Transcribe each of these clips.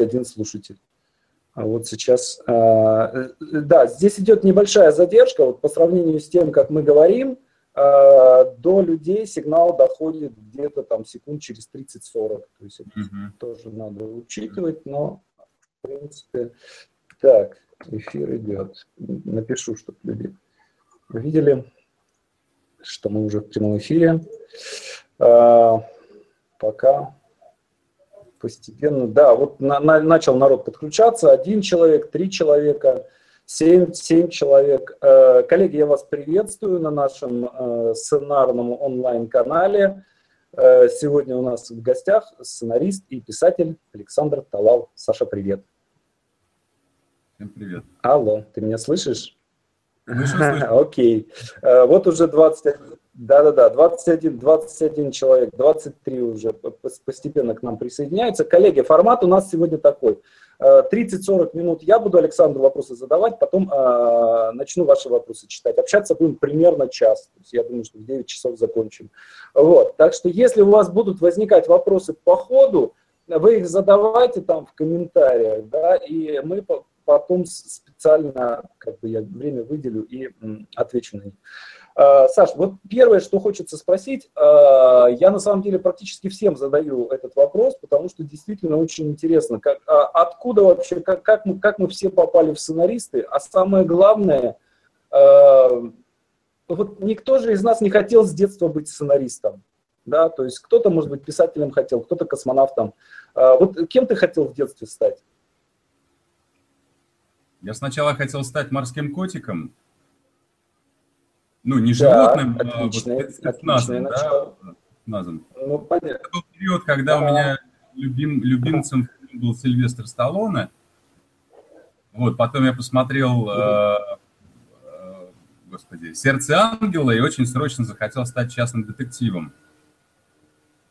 21 слушатель. А вот сейчас, да, здесь идет небольшая задержка, вот по сравнению с тем, как мы говорим, до людей сигнал доходит где-то там секунд через 30-40. То есть это mm-hmm. тоже надо учитывать, но в принципе, так, эфир идет. Напишу, чтобы люди видели, что мы уже в прямом эфире. А, пока постепенно, да, вот на, на, начал народ подключаться, один человек, три человека, семь, семь человек. Э, коллеги, я вас приветствую на нашем э, сценарном онлайн-канале. Э, сегодня у нас в гостях сценарист и писатель Александр Талал. Саша, привет. Всем привет. Алло, ты меня слышишь? Окей. Э, вот уже 20, да-да-да, 21, 21 человек, 23 уже постепенно к нам присоединяются. Коллеги, формат у нас сегодня такой. 30-40 э, минут я буду Александру вопросы задавать, потом э, начну ваши вопросы читать. Общаться будем примерно час. То есть я думаю, что в 9 часов закончим. Вот. Так что если у вас будут возникать вопросы по ходу, вы их задавайте там в комментариях, да, и мы потом специально как бы я время выделю и отвечу на них. А, Саш, вот первое, что хочется спросить, а, я на самом деле практически всем задаю этот вопрос, потому что действительно очень интересно, как, а откуда вообще, как, как, мы, как мы все попали в сценаристы, а самое главное, вот никто же из нас не хотел с детства быть сценаристом, да, то есть кто-то, может быть, писателем хотел, кто-то космонавтом. Вот кем ты хотел в детстве стать? Я сначала хотел стать морским котиком. Ну, не животным, да, а отличное, вот спецназом, да, спецназом. Ну, понятно. Это был период, когда да. у меня любим, любимцем был Сильвестр Сталлоне. Вот, потом я посмотрел, э, э, господи, «Сердце ангела» и очень срочно захотел стать частным детективом.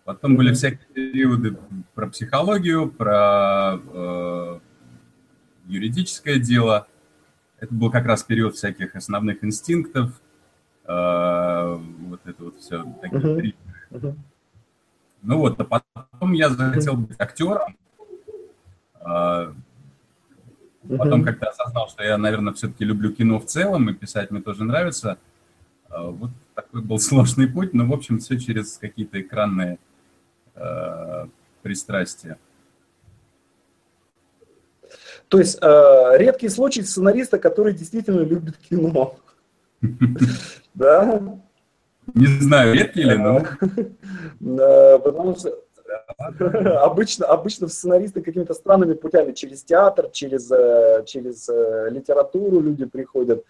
Потом были всякие периоды про психологию, про э, юридическое дело. Это был как раз период всяких основных инстинктов, вот это вот все, такие uh-huh. Uh-huh. Ну вот, а потом я захотел быть актером. Э, потом как-то осознал, что я, наверное, все-таки люблю кино в целом, и писать мне тоже нравится. Э, вот такой был сложный путь, но, в общем, все через какие-то экранные э, пристрастия. То есть э, редкий случай сценариста, который действительно любит кино. Да? Не знаю, редкий ли, но... Потому что обычно, обычно сценаристы какими-то странными путями, через театр, через, э, через э, литературу люди приходят.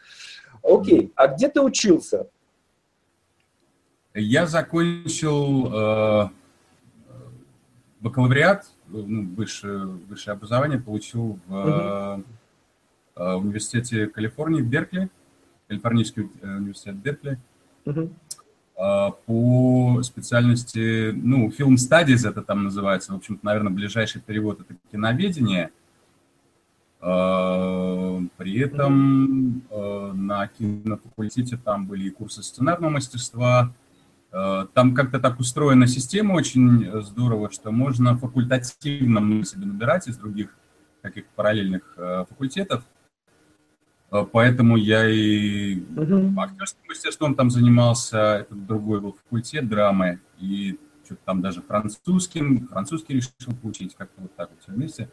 Окей, а где ты учился? Я закончил э, бакалавриат ну, высшее, высшее образование получил в uh университете Калифорнии в Беркли, Калифорнийский э, университет Беркли, uh по специальности, ну, film studies это там называется, в общем-то, наверное, ближайший перевод это киноведение. При этом uh на кинофакультете там были и курсы сценарного мастерства, Э, там как-то так устроена система очень э, здорово, что можно факультативно много себе набирать из других каких-то параллельных э, факультетов. Поэтому я и uh-huh. актерским мастерством там занимался, это другой был факультет драмы, и что-то там даже французским, французский решил получить, как-то вот так вот все вместе.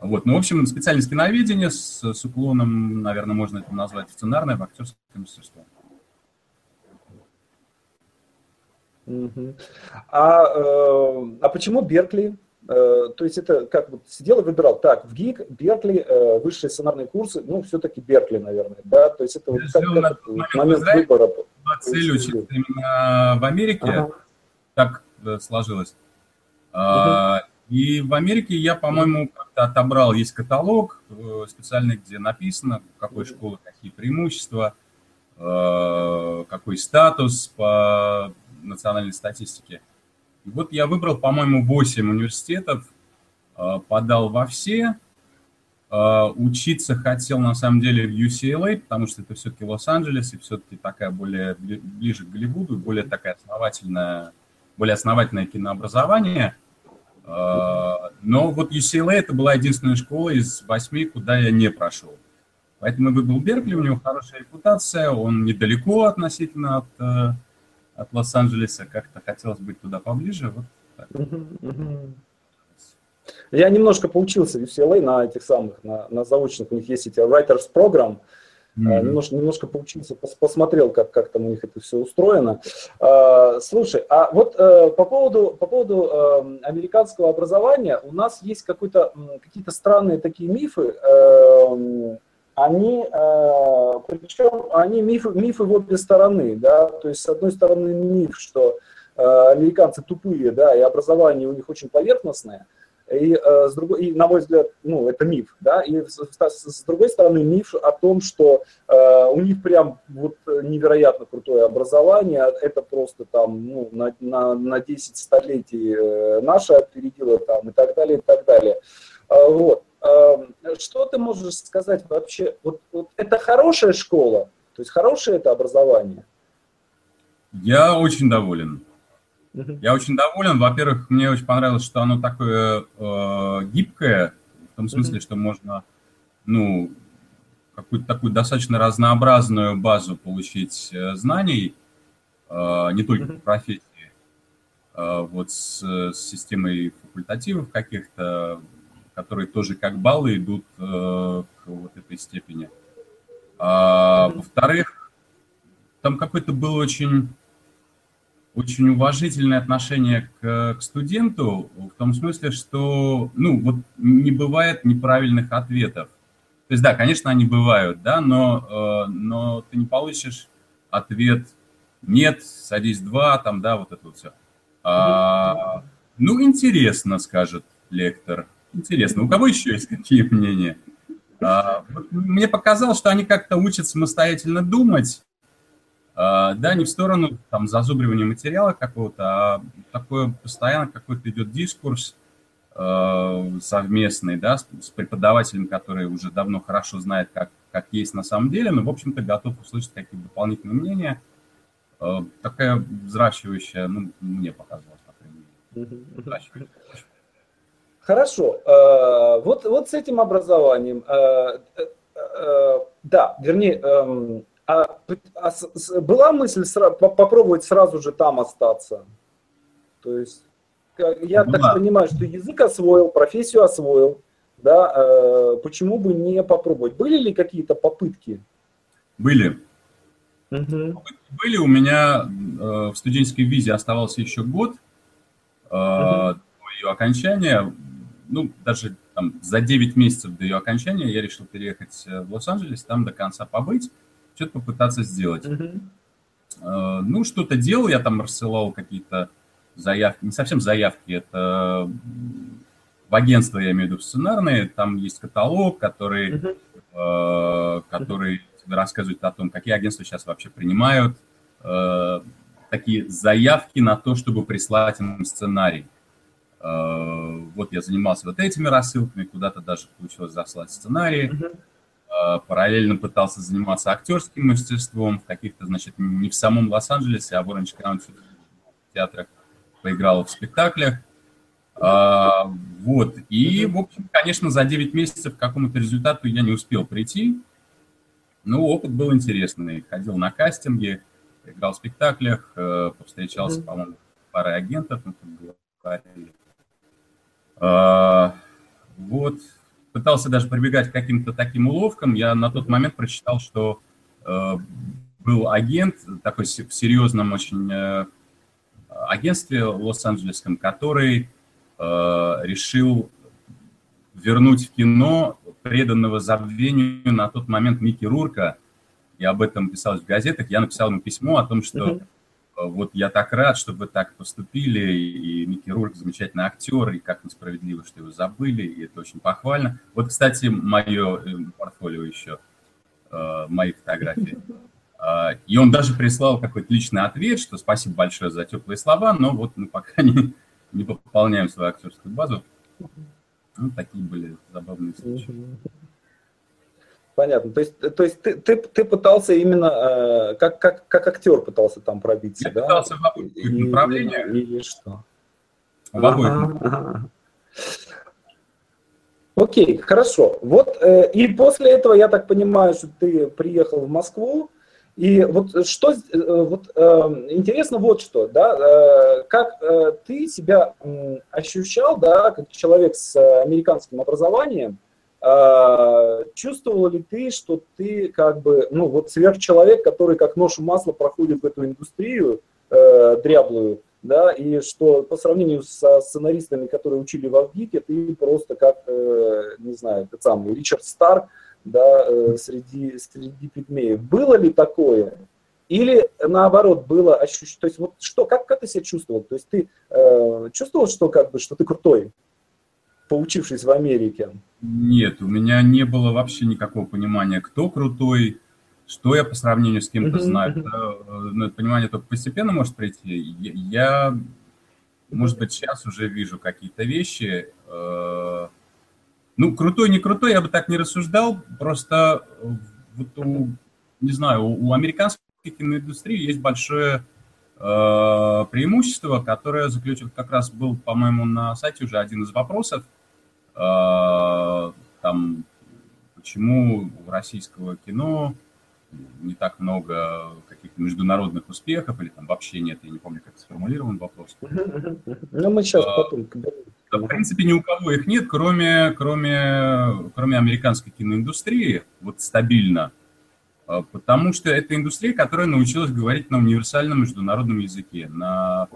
Вот, ну, в общем, специальность киноведения с, с уклоном, наверное, можно это назвать сценарное в актерское мастерство. А, э, а почему Беркли? Э, то есть это как вот сидел и выбирал, так, в ГИК, Беркли, э, высшие сценарные курсы, ну, все-таки Беркли, наверное, да? То есть это вот как, как момент, момент выбора. Цель учиться именно в Америке, ага. так сложилось. Угу. И в Америке я, по-моему, как-то отобрал, есть каталог специальный, где написано, какой школы какие преимущества, какой статус по национальной статистики. Вот я выбрал, по-моему, 8 университетов, э, подал во все. Э, учиться хотел, на самом деле, в UCLA, потому что это все-таки Лос-Анджелес, и все-таки такая более ближе к Голливуду, более такая основательная, более основательное кинообразование. Э, Но вот UCLA это была единственная школа из восьми, куда я не прошел. Поэтому выбрал Беркли, у него хорошая репутация, он недалеко относительно от, э, от Лос-Анджелеса, как-то хотелось быть туда поближе. Вот так. Я немножко поучился в UCLA на этих самых, на, на заочных, у них есть эти Writers Program, Mm-hmm. Немножко, немножко поучился, посмотрел, как, как там у них это все устроено. А, слушай, а вот э, по поводу, по поводу э, американского образования у нас есть какие-то странные такие мифы. Э, они, причем они мифы, мифы в обе стороны, да, то есть с одной стороны миф, что американцы тупые, да, и образование у них очень поверхностное, и, э, с другой, и, на мой взгляд, ну, это миф, да, и с, с другой стороны миф о том, что э, у них прям вот невероятно крутое образование, это просто там, ну, на, на, на 10 столетий э, наше опередило там и так далее, и так далее. Э, вот. Э, что ты можешь сказать вообще, вот, вот это хорошая школа, то есть хорошее это образование? Я очень доволен. Я очень доволен. Во-первых, мне очень понравилось, что оно такое э, гибкое, в том смысле, что можно, ну, какую-то такую достаточно разнообразную базу получить э, знаний, э, не только по профессии, э, вот с, с системой факультативов каких-то, которые тоже как баллы идут э, к вот этой степени. А, во-вторых, там какой-то был очень очень уважительное отношение к, к студенту в том смысле, что, ну, вот не бывает неправильных ответов. То есть, да, конечно, они бывают, да, но, э, но ты не получишь ответ «нет, садись два», там, да, вот это вот все. А, ну, интересно, скажет лектор. Интересно. У кого еще есть какие мнения? А, мне показалось, что они как-то учат самостоятельно думать, а, да, не в сторону там зазубривания материала какого-то, а такое постоянно какой-то идет дискурс э, совместный, да, с, с преподавателем, который уже давно хорошо знает, как, как есть на самом деле, но, в общем-то, готов услышать какие-то дополнительные мнения. Э, такая взращивающая, ну, мне показалось, по крайней мере, Хорошо. Э, вот, вот с этим образованием, э, да, вернее, эм, а, а была мысль сра- попробовать сразу же там остаться? То есть, я была. так понимаю, что язык освоил, профессию освоил, да, э, почему бы не попробовать? Были ли какие-то попытки? Были. Угу. Были, у меня э, в студенческой визе оставался еще год э, угу. до ее окончания, ну, даже там, за 9 месяцев до ее окончания я решил переехать в Лос-Анджелес, там до конца побыть что-то попытаться сделать. Mm-hmm. Ну, что-то делал, я там рассылал какие-то заявки, не совсем заявки, это в агентство, я имею в виду, сценарные, там есть каталог, который, mm-hmm. который тебе рассказывает о том, какие агентства сейчас вообще принимают э, такие заявки на то, чтобы прислать им сценарий. Вот я занимался вот этими рассылками, куда-то даже получилось заслать сценарии. Mm-hmm. Э, параллельно пытался заниматься актерским мастерством в каких-то, значит, не в самом Лос-Анджелесе, а в Оранж Каунти театрах поиграл в спектаклях. А, вот. И, в общем, конечно, за 9 месяцев к какому-то результату я не успел прийти. Но опыт был интересный. Ходил на кастинги, играл в спектаклях, э, повстречался, по-моему, парой агентов. Мы тут говорили. А, вот пытался даже прибегать к каким-то таким уловкам. Я на тот момент прочитал, что э, был агент такой в серьезном очень э, агентстве лос-анджелесском, который э, решил вернуть в кино преданного забвению на тот момент Микки Рурка. И об этом писалось в газетах. Я написал ему письмо о том, что вот я так рад, что вы так поступили, и Микки Рурк замечательный актер, и как несправедливо, что его забыли, и это очень похвально. Вот, кстати, мое э, портфолио еще, э, мои фотографии. А, и он даже прислал какой-то личный ответ, что спасибо большое за теплые слова, но вот мы пока не, не пополняем свою актерскую базу. Ну, такие были забавные случаи. Понятно. То есть, то есть ты, ты, ты пытался именно, э, как, как, как актер пытался там пробиться, Я да? пытался в обоих направлениях. Или что? В обоих ага, ага. Окей, хорошо. Вот э, и после этого я так понимаю, что ты приехал в Москву, и вот что, э, вот э, интересно вот что, да, э, как э, ты себя э, ощущал, да, как человек с американским образованием, э, чувствовал ли ты, что ты как бы, ну вот сверхчеловек, который как нож в масло проходит в эту индустрию э, дряблую, да, и что по сравнению со сценаристами, которые учили в Авгике, ты просто как, э, не знаю, тот самый Ричард Стар, да, э, среди, среди пигмеев. Было ли такое? Или наоборот было ощущение, то есть вот что, как, как ты себя чувствовал? То есть ты э, чувствовал, что как бы, что ты крутой, поучившись в Америке? Нет, у меня не было вообще никакого понимания, кто крутой, что я по сравнению с кем-то знаю. Это, э, ну, это понимание только постепенно может прийти. Я, может быть, сейчас уже вижу какие-то вещи. Э, ну, крутой, не крутой, я бы так не рассуждал. Просто вот у, не знаю, у американской киноиндустрии есть большое э, преимущество, которое заключено как раз был, по-моему, на сайте уже один из вопросов. Там, почему у российского кино не так много каких-то международных успехов, или там вообще нет, я не помню, как сформулирован вопрос. Ну, мы сейчас а, потом... Да, в принципе, ни у кого их нет, кроме, кроме, кроме американской киноиндустрии, вот стабильно, а, потому что это индустрия, которая научилась говорить на универсальном международном языке, на,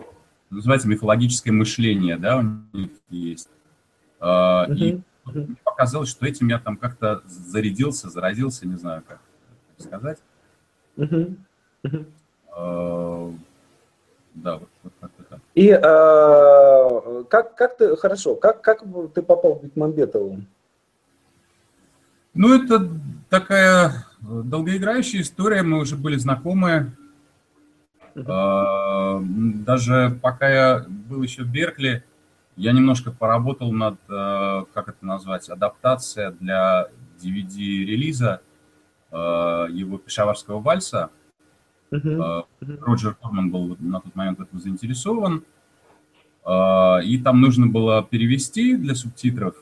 называется, мифологическое мышление, да, у них есть. А, и мне показалось, что этим я там как-то зарядился, заразился, не знаю как сказать. Uh-huh. да, вот, вот как-то так. И а, как, как ты, хорошо, как, как ты попал к Бекмамбетову? Ну, это такая долгоиграющая история, мы уже были знакомы. Uh-huh. Даже пока я был еще в Беркли, я немножко поработал над, как это назвать, адаптация для DVD-релиза Э, его пешаварского вальса. Uh-huh. Роджер Корман был на тот момент этим заинтересован. Э, и там нужно было перевести для субтитров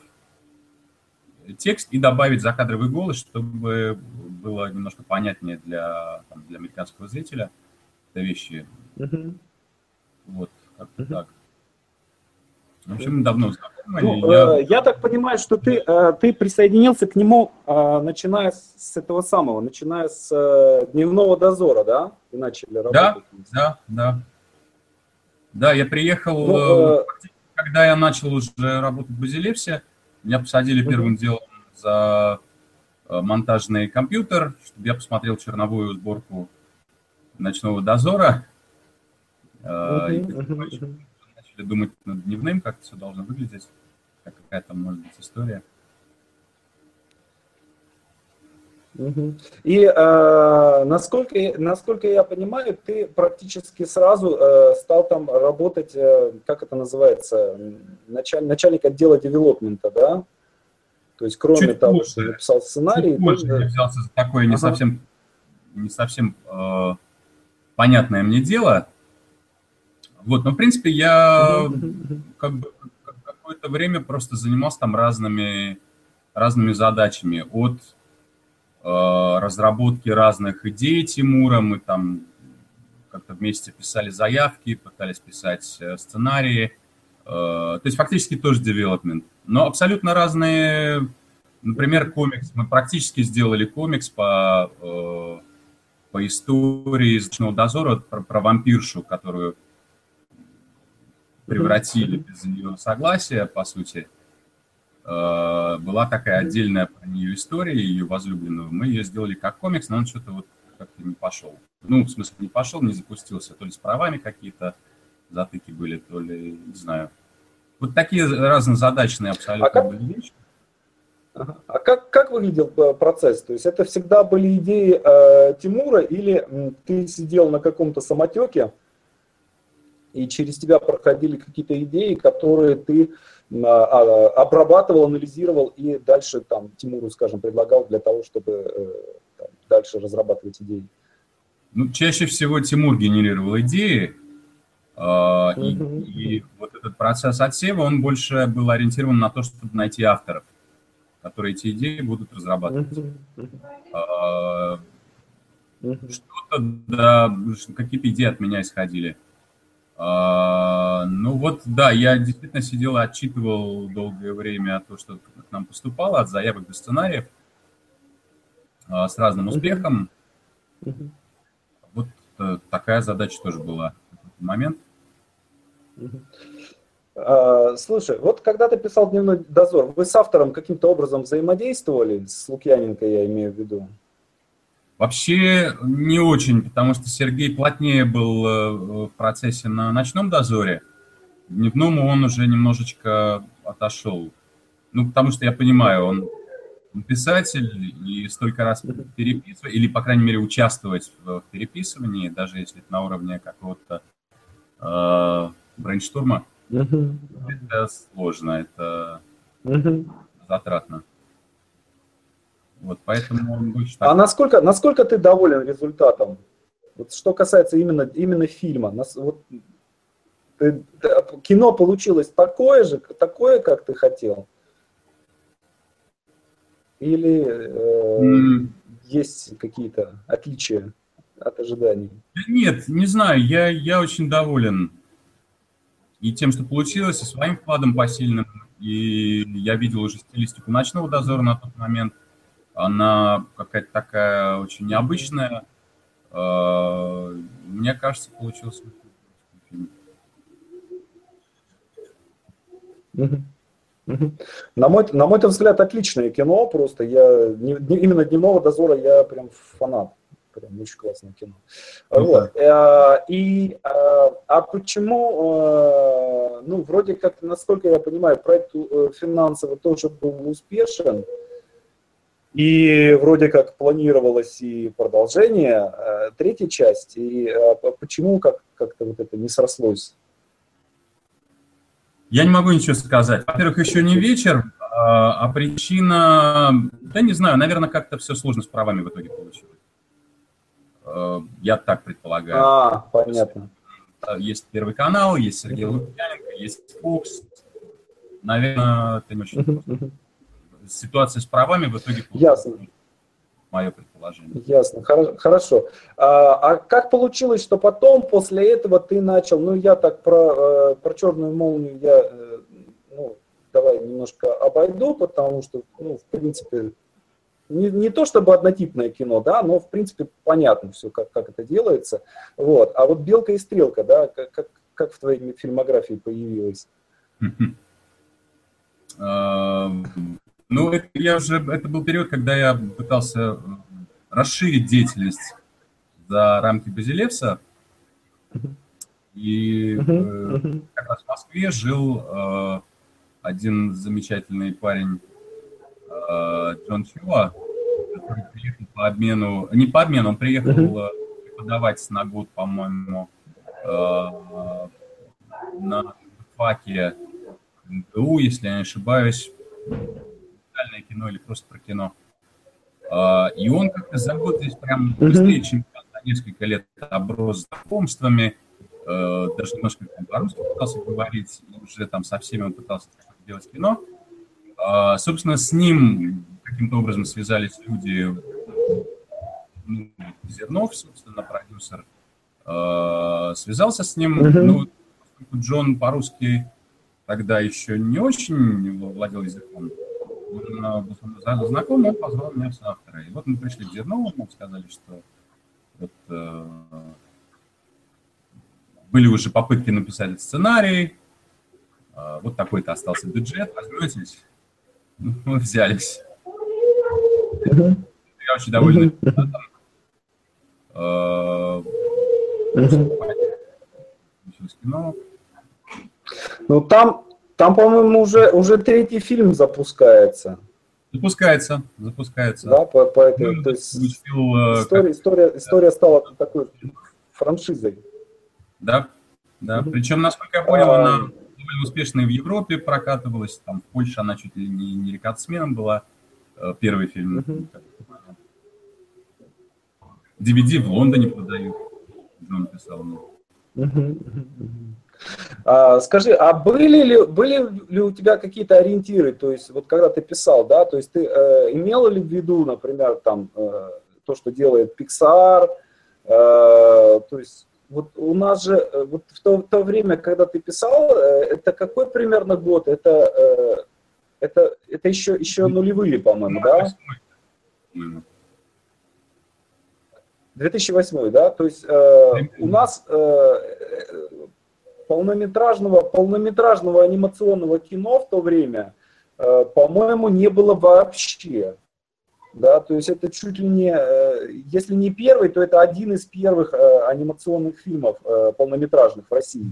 текст и добавить закадровый голос, чтобы было немножко понятнее для, там, для американского зрителя это вещи. Uh-huh. Вот, как-то uh-huh. так. В общем, мы давно знакомы. Ну, я... Э, я так понимаю, что ты, э, ты присоединился к нему, э, начиная с этого самого, начиная с дневного дозора, да? И начали работать. Да, да, да. Да, я приехал, ну, когда я начал уже работать в Базилевсе, меня посадили первым делом за монтажный компьютер, чтобы я посмотрел черновую сборку ночного дозора. Uh-huh, начали думать над дневным, как все должно выглядеть, какая там может быть история. И э, насколько, насколько я понимаю, ты практически сразу э, стал там работать, э, как это называется, началь, начальник отдела девелопмента, да? То есть кроме чуть того, позже, что написал сценарий... Чуть позже я взялся за такое ага. не совсем, не совсем э, понятное мне дело. Вот, но в принципе я как бы какое-то время просто занимался там разными, разными задачами. От э, разработки разных идей Тимура, мы там как-то вместе писали заявки, пытались писать э, сценарии. Э, то есть фактически тоже девелопмент. Но абсолютно разные, например, комикс. Мы практически сделали комикс по, э, по истории из «Ночного дозора» про, про вампиршу, которую превратили без ее согласия, по сути. Э, была такая отдельная про нее история, ее возлюбленного. Мы ее сделали как комикс, но он что-то вот как-то не пошел. Ну, в смысле, не пошел, не запустился. То ли с правами какие-то затыки были, то ли, не знаю. Вот такие разнозадачные абсолютно а как... были вещи. А как, как выглядел э, процесс? То есть это всегда были идеи э, Тимура или ты сидел на каком-то самотеке, и через тебя проходили какие-то идеи, которые ты а, а, обрабатывал, анализировал и дальше там Тимуру, скажем, предлагал для того, чтобы э, там, дальше разрабатывать идеи? Ну, чаще всего Тимур генерировал идеи, Uh-huh. И, и вот этот процесс отсева, он больше был ориентирован на то, чтобы найти авторов, которые эти идеи будут разрабатывать. А, что-то, да, какие-то идеи от меня исходили. А, ну вот, да, я действительно сидел и отчитывал долгое время то, что к нам поступало, от заявок до сценариев а, с разным успехом. Вот э, такая задача тоже была в этот момент. А, слушай, вот когда ты писал «Дневной дозор», вы с автором каким-то образом взаимодействовали, с Лукьяненко я имею в виду? Вообще не очень, потому что Сергей плотнее был э, в процессе на ночном дозоре. Дневному он уже немножечко отошел. Ну, потому что я понимаю, он писатель и столько раз переписывать, или, по крайней мере, участвовать в переписывании, даже если это на уровне какого-то э, брейнштурма, это сложно, это затратно. Вот, поэтому он больше так... А насколько, насколько ты доволен результатом? Вот что касается именно, именно фильма. Нас, вот, ты, кино получилось такое же, такое, как ты хотел? Или э, mm. есть какие-то отличия от ожиданий? Нет, не знаю, я, я очень доволен и тем, что получилось, и своим вкладом посильным. И я видел уже стилистику «Ночного дозора» на тот момент. Она какая-то такая очень необычная. А, мне кажется, получился фильм. На мой, на мой взгляд, отличное кино, просто я не, именно дневного дозора я прям фанат. Прям очень классное кино. Ну, вот. Да. Э, и, а, а почему, э, ну, вроде как, насколько я понимаю, проект э, финансово тоже был успешен, и вроде как планировалось и продолжение, э, третья часть. И э, почему как- как-то вот это не срослось? Я не могу ничего сказать. Во-первых, еще не вечер, а, а причина, да не знаю, наверное, как-то все сложно с правами в итоге получилось. Э, я так предполагаю. А, понятно. Есть Первый канал, есть Сергей Лукьяненко, есть Fox. Наверное, это не очень просто ситуация с правами в итоге Ясно. Мое предположение. Ясно, хорошо. А, а как получилось, что потом, после этого ты начал, ну я так про, э, про черную молнию я, э, ну, давай немножко обойду, потому что, ну, в принципе, не, не то чтобы однотипное кино, да, но в принципе понятно все, как, как это делается. Вот. А вот «Белка и стрелка», да, как, как, как в твоей фильмографии появилась? Ну, это, я уже, это был период, когда я пытался э, расширить деятельность за рамки Базилевса. И э, как раз в Москве жил э, один замечательный парень э, Джон Чуа, который приехал по обмену, не по обмену, он приехал э, преподавать на год, по-моему, э, на факе МГУ, если я не ошибаюсь, документальное кино или просто про кино. А, и он как-то за год здесь прям быстрее, чем за несколько лет оброс знакомствами, э, даже немножко по-русски пытался говорить, уже там со всеми он пытался делать кино. А, собственно, с ним каким-то образом связались люди, ну, Зернов, собственно, продюсер, а, связался с ним, ну, Джон по-русски тогда еще не очень владел языком, был знаком, он позвал меня в соавтора. И вот мы пришли к Зерновому, сказали, что вот, э, были уже попытки написать сценарий, э, вот такой-то остался бюджет, возьметесь? Ну, мы взялись. Я очень доволен результатом. Э. Ну, там там, по-моему, уже, уже третий фильм запускается. Запускается, запускается. Да, по, по этой, ну, то есть учил, э, история, как... история, история стала такой франшизой. Да, да. Mm-hmm. Причем, насколько я понял, а... она довольно успешно и в Европе прокатывалась. Там в Польше она чуть ли не, не рекордсменом была. Э, первый фильм. Mm-hmm. DVD в Лондоне продают. Джон писал. Mm-hmm. А, скажи, а были ли, были ли у тебя какие-то ориентиры, то есть вот когда ты писал, да, то есть ты э, имел ли в виду, например, там, э, то, что делает Pixar, э, то есть вот у нас же, э, вот в то, в то время, когда ты писал, э, это какой примерно год? Это, э, это, это еще, еще нулевые, по-моему, да? 2008, да? То есть э, у нас э, полнометражного, полнометражного анимационного кино в то время, э, по-моему, не было вообще. Да, то есть это чуть ли не, э, если не первый, то это один из первых э, анимационных фильмов э, полнометражных в России.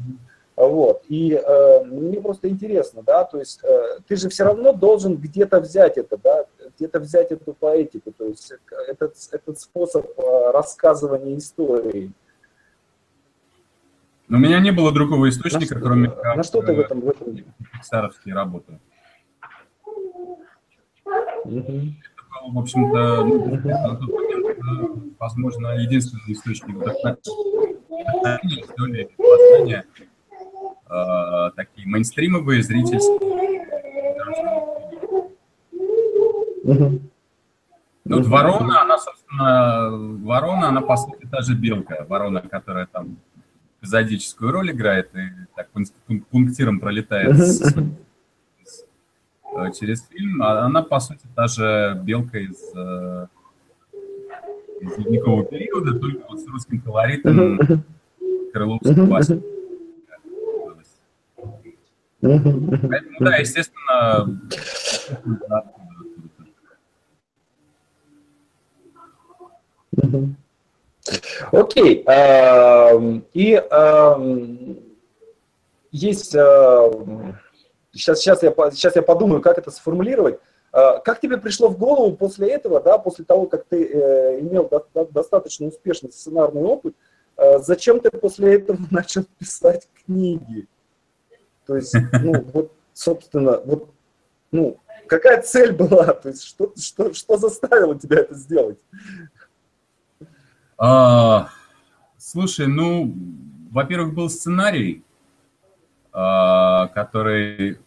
Вот. И э, мне просто интересно, да, то есть э, ты же все равно должен где-то взять это, да, где-то взять эту поэтику, то есть этот, этот способ э, рассказывания истории. Но у меня не было другого источника, на кроме как... На что ты в этом, в этом... Пиксаровские работы. Угу в общем-то, ну, на тот момент, возможно, единственный источник вдохновения, что ли, познания, э, такие мейнстримовые, зрительские. Ну, вот ворона, она, собственно, ворона, она, по сути, та же белка. Ворона, которая там эпизодическую роль играет и так пунктиром пролетает с Э, через фильм. А она, по сути, та же белка из, э, из ледникового периода, только вот с русским колоритом крыловской басни. Поэтому, да, естественно, Окей. Okay. И есть сейчас, сейчас, я, сейчас я подумаю, как это сформулировать. А, как тебе пришло в голову после этого, да, после того, как ты э, имел до, до, достаточно успешный сценарный опыт, э, зачем ты после этого начал писать книги? То есть, ну, вот, собственно, вот, ну, какая цель была? То есть, что, что, что заставило тебя это сделать? А, слушай, ну, во-первых, был сценарий, а, который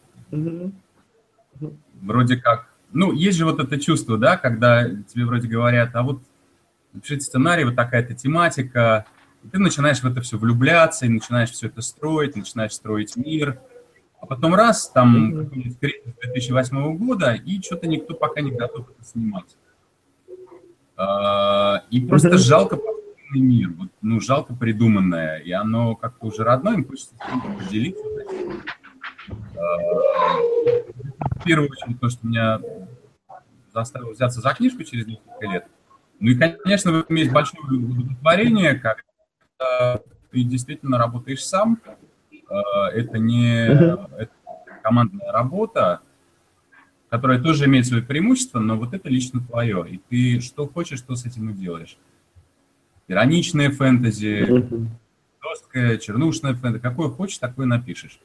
вроде как... Ну, есть же вот это чувство, да, когда тебе вроде говорят, а вот напишите сценарий, вот такая-то тематика, и ты начинаешь в это все влюбляться, и начинаешь все это строить, начинаешь строить мир, а потом раз, там, какой-нибудь кризис 2008 года, и что-то никто пока не готов это снимать. А, и просто жалко придуманный мир, вот, ну, жалко придуманное, и оно как-то уже родное, им хочется с кем-то поделиться. А, в первую очередь, то, что меня заставило взяться за книжку через несколько лет. Ну и, конечно, в этом есть большое удовлетворение, когда ты действительно работаешь сам. А, это не это командная работа, которая тоже имеет свои преимущества, но вот это лично твое. И ты что хочешь, что с этим и делаешь ироничное фэнтези, жесткое, чернушное фэнтези. Какое хочешь, такое напишешь.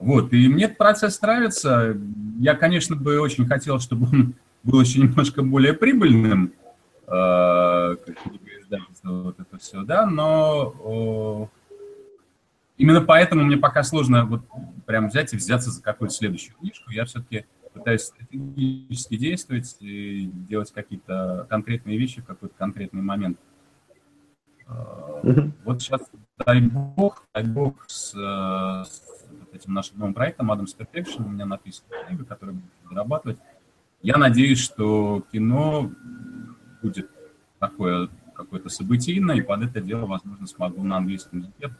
Вот, и мне этот процесс нравится. Я, конечно, бы очень хотел, чтобы он был еще немножко более прибыльным, э, как вот это все, да, но именно поэтому мне пока сложно вот прям взять и взяться за какую-то следующую книжку. Я все-таки пытаюсь стратегически действовать и делать какие-то конкретные вещи в какой-то конкретный момент. Mm-hmm. Вот сейчас, дай бог, дай бог, с, с этим нашим новым проектом Adam's Perfection у меня написана книга, которую буду дорабатывать. Я надеюсь, что кино будет такое какое-то событийное, и под это дело, возможно, смогу на английском языке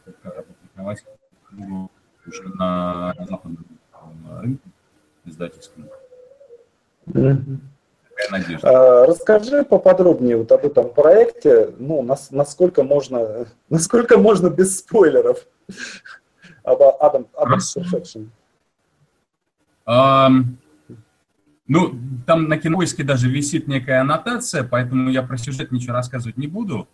книгу уже на, на западном рынке издательскому. А, расскажи поподробнее вот об этом проекте, ну, нас, насколько можно, насколько можно без спойлеров об Adam, Adam Perfection. Um, ну, там на кинопоиске даже висит некая аннотация, поэтому я про сюжет ничего рассказывать не буду.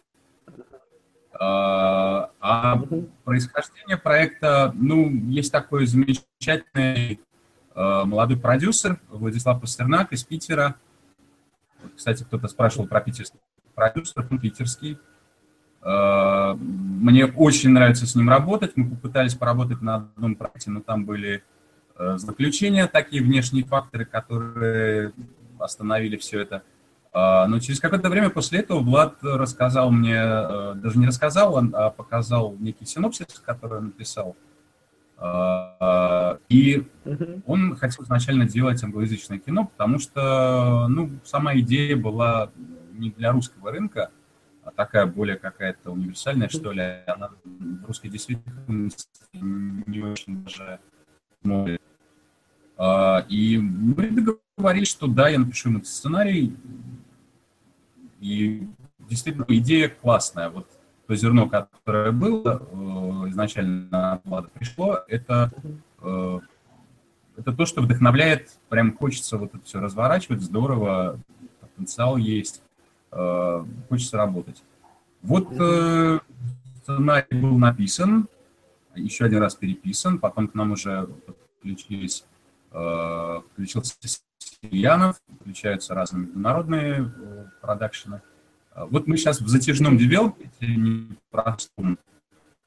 Uh, а происхождение проекта, ну, есть такой замечательный Э, молодой продюсер Владислав Пастернак из Питера. Кстати, кто-то спрашивал про питерский продюсер, он питерский. Э, мне очень нравится с ним работать. Мы попытались поработать на одном проекте, но там были заключения, такие внешние факторы, которые остановили все это. А, но через какое-то время после этого Влад рассказал мне, э, даже не рассказал, а показал некий синопсис, который он написал. А, и он хотел изначально делать англоязычное кино, потому что ну, сама идея была не для русского рынка, а такая более какая-то универсальная, что ли. Она в русской действительности не очень даже смотрит. А, и мы договорились, что да, я напишу ему сценарий, и действительно, идея классная. Вот то зерно, которое было э, изначально от Влада пришло, это, э, это то, что вдохновляет, прям хочется вот это все разворачивать, здорово, потенциал есть, э, хочется работать. Вот сценарий был написан, еще один раз переписан, потом к нам уже подключились, включился Янов, включаются разные международные э, продакшены. А, вот мы сейчас в затяжном девелопменте, непростом,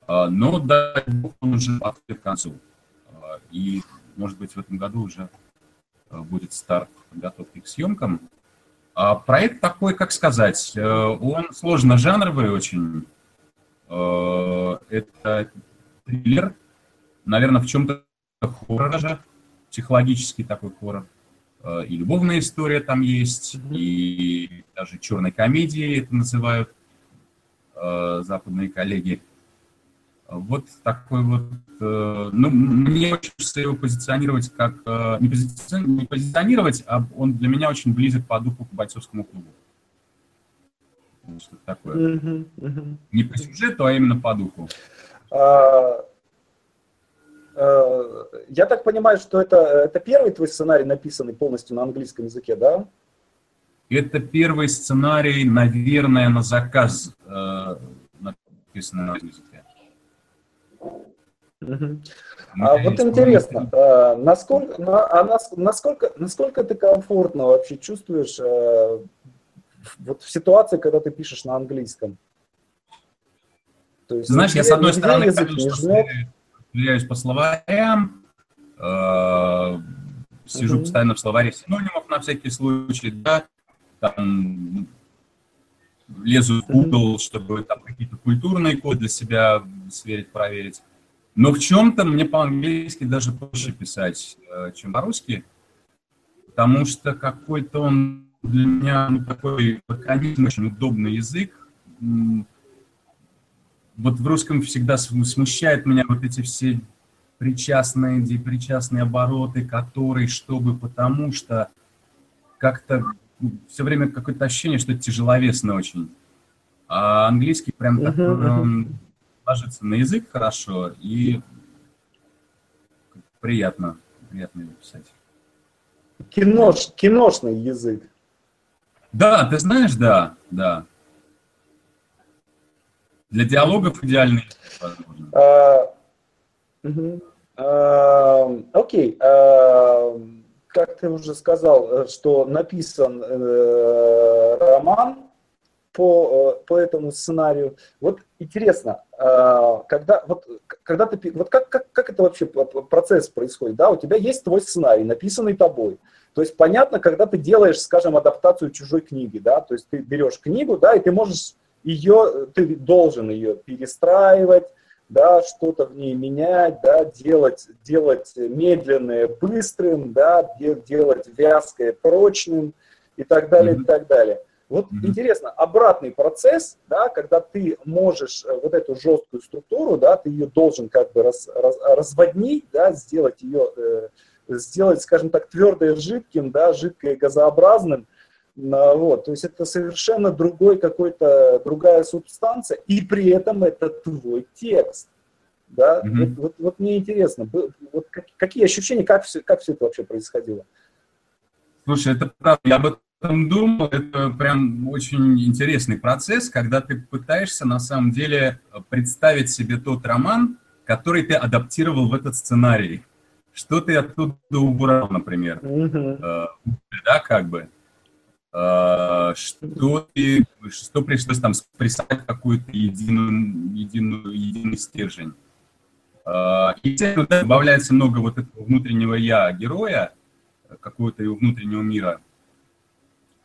а, но да, он уже подходит к концу. А, и, может быть, в этом году уже будет старт подготовки к съемкам. Проект такой, как сказать, э, он сложно-жанровый очень. Это триллер, наверное, в чем-то хоррор даже, психологический такой хоррор. Э, и любовная история там есть, и даже черной комедии это называют э, западные коллеги. Вот такой вот, э, ну, мне очень хочется его позиционировать как, не, пози, не позиционировать, а он для меня очень близок по духу к бойцовскому клубу. Что-то такое. Uh-huh, uh-huh. Не по сюжету, а именно по духу. Э, я так понимаю, что это, это первый твой сценарий, написанный полностью на английском языке, да? Это первый сценарий, наверное, на заказ, э, написанный на английском языке. А вот интересно, э, насколько, а насколько, насколько ты комфортно вообще чувствуешь вот в ситуации, когда ты пишешь на английском? То есть, Знаешь, я с одной стороны, язык, конечно, стреляюсь по словарям, э, сижу uh-huh. постоянно в словаре синонимов на всякий случай, да, там лезу в Google, чтобы там какие-то культурные коды для себя сверить, проверить. Но в чем-то мне по-английски даже проще писать, э, чем по-русски, потому что какой-то он для меня ну, такой лаконичный, очень удобный язык вот в русском всегда смущает меня вот эти все причастные, депричастные обороты, которые, чтобы, потому что как-то все время какое-то ощущение, что это тяжеловесно очень. А английский прям так uh-huh. ложится на язык хорошо и приятно, приятно его писать. Кинош, киношный язык. Да, ты знаешь, да, да. Для диалогов идеальный. А, а, окей. А, как ты уже сказал, что написан э, роман по, по этому сценарию. Вот интересно, когда, вот, когда ты, вот как, как, как это вообще процесс происходит, да, у тебя есть твой сценарий, написанный тобой, то есть понятно, когда ты делаешь, скажем, адаптацию чужой книги, да, то есть ты берешь книгу, да, и ты можешь ее, ты должен ее перестраивать, да, что-то в ней менять, да, делать, делать медленное быстрым, да, делать вязкое прочным и так далее, mm-hmm. и так далее. Вот mm-hmm. интересно, обратный процесс, да, когда ты можешь э, вот эту жесткую структуру, да, ты ее должен как бы раз, раз, разводнить, да, сделать ее, э, сделать, скажем так, твердое жидким, да, жидкое газообразным, вот, то есть это совершенно другой какой-то, другая субстанция, и при этом это твой текст. Да? Mm-hmm. Вот, вот, вот мне интересно, вот какие ощущения, как все, как все это вообще происходило? Слушай, это правда, я об этом думал, это прям очень интересный процесс, когда ты пытаешься на самом деле представить себе тот роман, который ты адаптировал в этот сценарий. Что ты оттуда убрал, например. Mm-hmm. да, как бы. Что, ты, что пришлось там спрессовать какую-то единую, единую, единый стержень. Естественно, добавляется много вот этого внутреннего «я» героя, какого-то его внутреннего мира.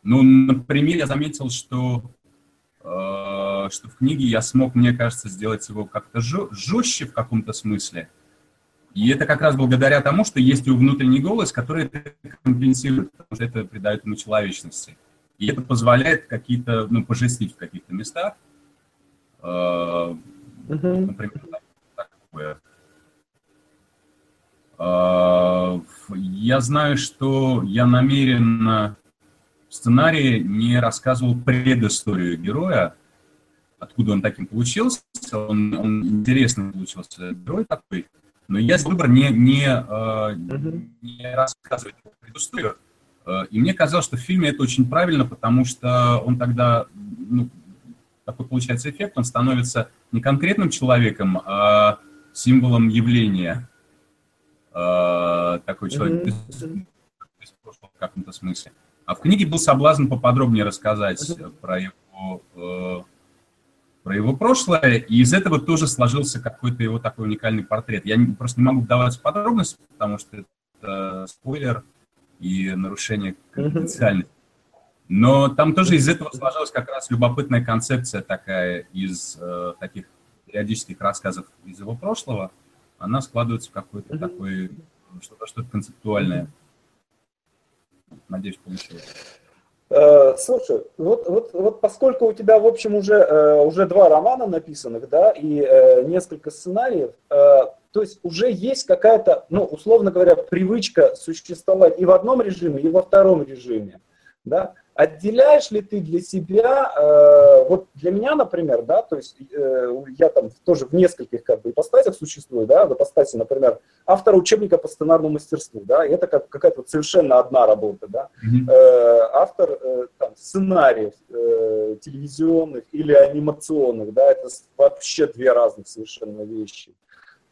Ну, например, я заметил, что, что в книге я смог, мне кажется, сделать его как-то жестче в каком-то смысле – и это как раз благодаря тому, что есть его внутренний голос, который это компенсирует, потому что это придает ему человечности. И это позволяет какие-то, ну, пожестить в каких-то местах. Uh, uh-huh. Например, такое. Uh, я знаю, что я намеренно в сценарии не рассказывал предысторию героя, откуда он таким получился. Он, он интересный получился герой такой. Но есть выбор не, не, э, не рассказывать предысторию. Э, и мне казалось, что в фильме это очень правильно, потому что он тогда, ну, такой получается эффект, он становится не конкретным человеком, а символом явления. Э, такой человек mm-hmm. в каком-то смысле. А в книге был соблазн поподробнее рассказать mm-hmm. про его про его прошлое, и из этого тоже сложился какой-то его такой уникальный портрет. Я не, просто не могу вдаваться в подробности, потому что это спойлер и нарушение конфиденциальности. Но там тоже из этого сложилась как раз любопытная концепция такая из э, таких периодических рассказов из его прошлого. Она складывается в какой-то такой, что-то что концептуальное. Надеюсь, получилось. Э, слушай, вот, вот, вот поскольку у тебя, в общем, уже, э, уже два романа написанных, да, и э, несколько сценариев, то есть уже есть какая-то, ну, условно говоря, привычка существовать и в одном режиме, и во втором режиме, да, Отделяешь ли ты для себя, э, вот для меня, например, да, то есть э, я там тоже в нескольких как бы ипостасях существую, да, в ипостасе, например, автор учебника по сценарному мастерству, да, и это как, какая-то совершенно одна работа, да, mm-hmm. э, автор э, там, сценариев э, телевизионных или анимационных, да, это вообще две разных совершенно вещи,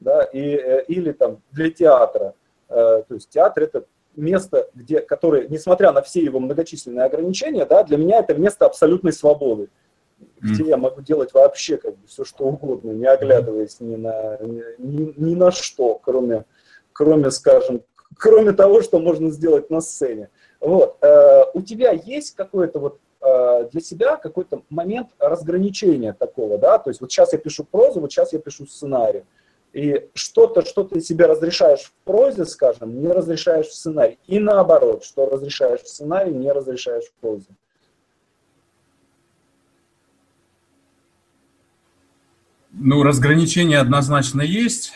да, и, э, или там для театра, э, то есть театр это место, где, которое, несмотря на все его многочисленные ограничения, да, для меня это место абсолютной свободы, где mm. я могу делать вообще как бы все, что угодно, не оглядываясь ни на, ни, ни на что, кроме, кроме, скажем, кроме того, что можно сделать на сцене. Вот. Э, у тебя есть какое-то вот э, для себя какой-то момент разграничения такого, да, то есть вот сейчас я пишу прозу, вот сейчас я пишу сценарий. И что-то, что ты себе разрешаешь в прозе, скажем, не разрешаешь в сценарии. И наоборот, что разрешаешь в сценарии, не разрешаешь в прозе. Ну, разграничение однозначно есть.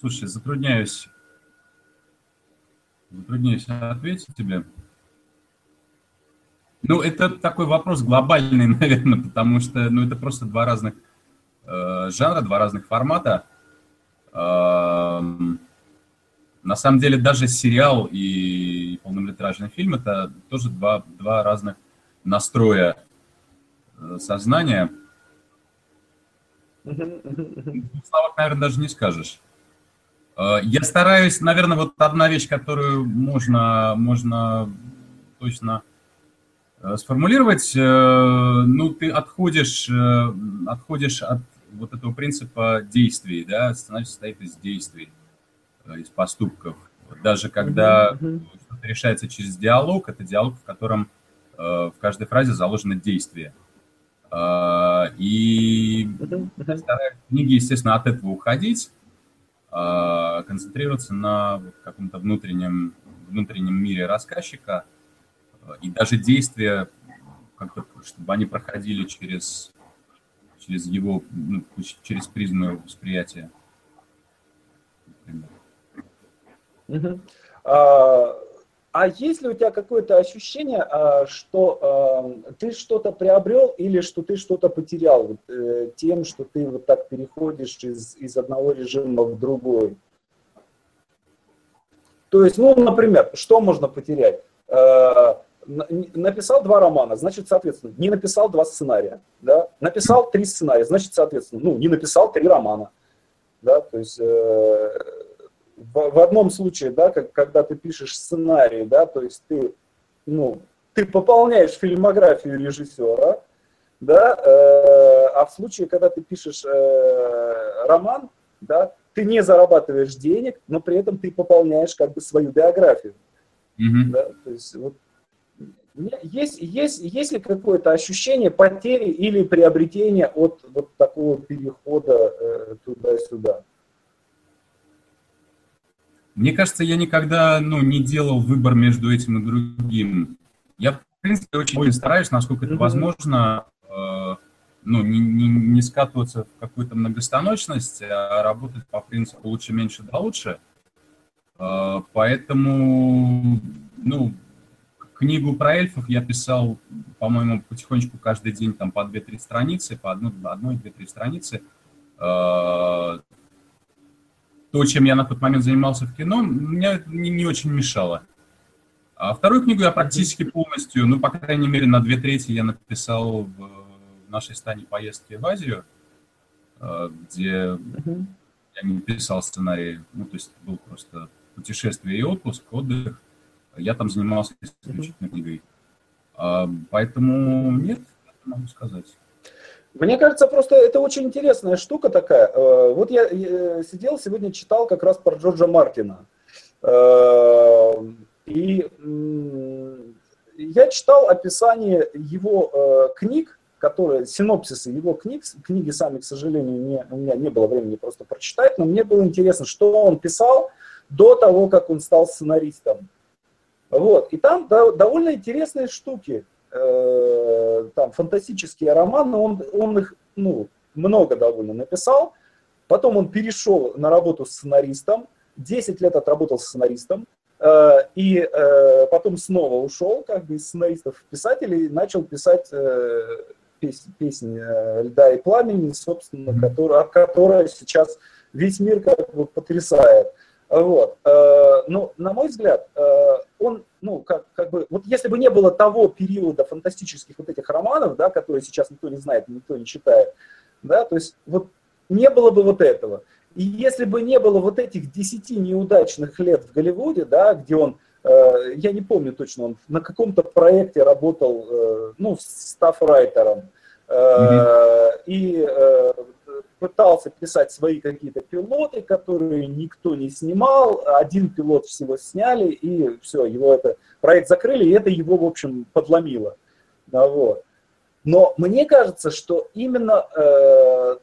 Слушай, затрудняюсь, затрудняюсь ответить тебе. Ну, это такой вопрос глобальный, наверное, потому что ну, это просто два разных э, жанра, два разных формата. На самом деле даже сериал и полнометражный фильм это тоже два, два разных настроя э, сознания. В словах, наверное, даже не скажешь. Э, я стараюсь, наверное, вот одна вещь, которую можно, можно точно э, сформулировать, ну, ты отходишь, отходишь от вот этого принципа действий, да, сценарий состоит из действий, э, из поступков. Даже когда mm-hmm. что-то решается через диалог, это диалог, в котором э, в каждой фразе заложено действие. Э, и стараюсь в книге, естественно, от этого уходить, концентрироваться на каком-то внутреннем, внутреннем мире рассказчика, и даже действия, как-то, чтобы они проходили через через его, ну, через призму восприятия. Угу. А, а есть ли у тебя какое-то ощущение, а, что а, ты что-то приобрел или что ты что-то потерял э, тем, что ты вот так переходишь из, из одного режима в другой? То есть, ну, например, что можно потерять? Написал два романа, значит, соответственно, не написал два сценария, да, написал три сценария, значит, соответственно, ну, не написал три романа, да, то есть э, в, в одном случае, да, как, когда ты пишешь сценарий, да, то есть ты, ну, ты пополняешь фильмографию режиссера, да, э, а в случае, когда ты пишешь э, роман, да, ты не зарабатываешь денег, но при этом ты пополняешь как бы свою биографию. Mm-hmm. Да, то есть вот есть, есть, есть ли какое-то ощущение потери или приобретения от вот такого перехода э, туда-сюда? Мне кажется, я никогда ну, не делал выбор между этим и другим. Я, в принципе, очень стараюсь, насколько это возможно, э, ну, не, не, не скатываться в какую-то многостаночность, а работать по принципу лучше, меньше, да лучше. Э, поэтому, ну, книгу про эльфов я писал, по-моему, потихонечку каждый день там по 2-3 страницы, по одной, две-три страницы. Э, то, чем я на тот момент занимался в кино, мне не, не очень мешало. А вторую книгу я практически полностью, ну, по крайней мере, на две трети я написал в нашей стане поездки в Азию, э, где я не писал сценарий, ну, то есть был просто путешествие и отпуск, отдых. Я там занимался исключительно книгой. А, поэтому нет, могу сказать. Мне кажется, просто это очень интересная штука такая. Э, вот я сидел сегодня, читал как раз про Джорджа Мартина. Э, и я читал описание его э, книг, которые, синопсисы его книг, книги сами, к сожалению, не, у меня не было времени просто прочитать, но мне было интересно, что он писал до того, как он стал сценаристом. Вот. И там да, довольно интересные штуки. Э, там фантастические романы, он, он их ну, много довольно написал. Потом он перешел на работу сценаристом, 10 лет отработал сценаристом, э, и э, потом снова ушел как бы из сценаристов-писателей, начал писать песни, песни «Льда и пламени», собственно, которая, которая сейчас весь мир как бы потрясает. Вот. Э, ну, на мой взгляд, э, он, ну, как, как бы, вот если бы не было того периода фантастических вот этих романов, да, которые сейчас никто не знает, никто не читает, да, то есть вот не было бы вот этого. И если бы не было вот этих десяти неудачных лет в Голливуде, да, где он, э, я не помню точно, он на каком-то проекте работал, ну, стафрайтером, mm-hmm. и пытался писать свои какие-то пилоты, которые никто не снимал, один пилот всего сняли, и все, его это, проект закрыли, и это его, в общем, подломило. Да, вот. Но мне кажется, что именно, э,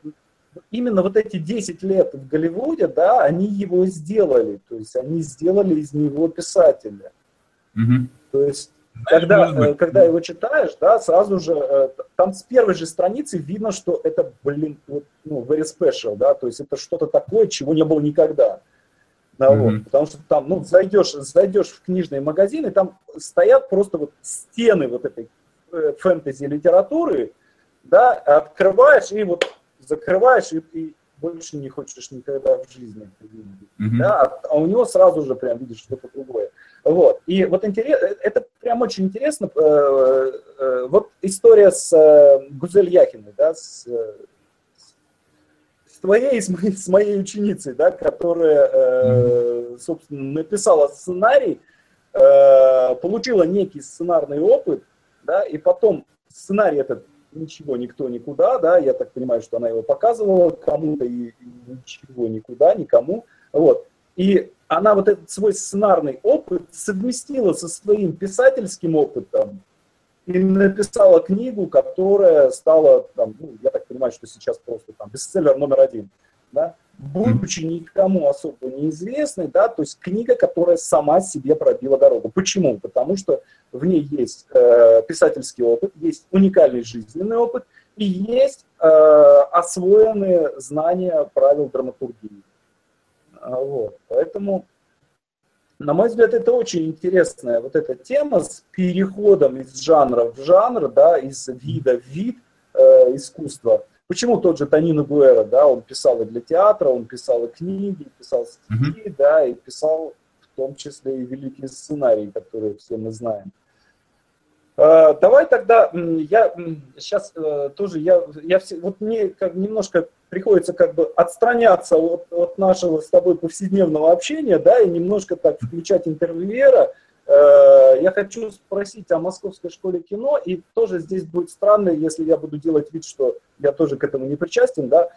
именно вот эти 10 лет в Голливуде, да, они его сделали, то есть они сделали из него писателя. Mm-hmm. То есть когда, э, когда его читаешь, да, сразу же, э, там с первой же страницы видно, что это, блин, вот, ну, very special, да, то есть это что-то такое, чего не было никогда. Да, mm-hmm. вот, потому что там, ну, зайдешь, зайдешь в книжные магазины, там стоят просто вот стены вот этой э, фэнтези-литературы, да, открываешь и вот закрываешь, и, и больше не хочешь никогда в жизни. Mm-hmm. Да, а, а у него сразу же прям видишь что-то другое. Вот. И вот интерес, это прям очень интересно. Э, э, вот история с э, Гузель Яхиной, да, с, с твоей, с моей, с моей ученицей, да, которая, собственно, написала сценарий, получила некий сценарный опыт, да, и потом сценарий этот ничего, никто, никуда, да, я так понимаю, что она его показывала кому-то и, и ничего, никуда, никому, вот. И она вот этот свой сценарный опыт совместила со своим писательским опытом и написала книгу, которая стала, там, ну, я так понимаю, что сейчас просто там бестселлер номер один, да, будучи никому особо неизвестной, да, то есть книга, которая сама себе пробила дорогу. Почему? Потому что в ней есть э, писательский опыт, есть уникальный жизненный опыт и есть э, освоенные знания правил драматургии. А, вот. Поэтому, на мой взгляд, это очень интересная вот эта тема с переходом из жанра в жанр, да, из вида в вид э, искусства. Почему тот же Танина Гуэра, да, он писал и для театра, он писал и книги, писал стихи, mm-hmm. да, и писал в том числе и великие сценарии, которые все мы знаем. Э, давай тогда, я сейчас э, тоже, я, я все, вот мне как немножко приходится как бы отстраняться от, от нашего с тобой повседневного общения, да, и немножко так включать интервьюера, я хочу спросить о Московской школе кино, и тоже здесь будет странно, если я буду делать вид, что я тоже к этому не причастен, да,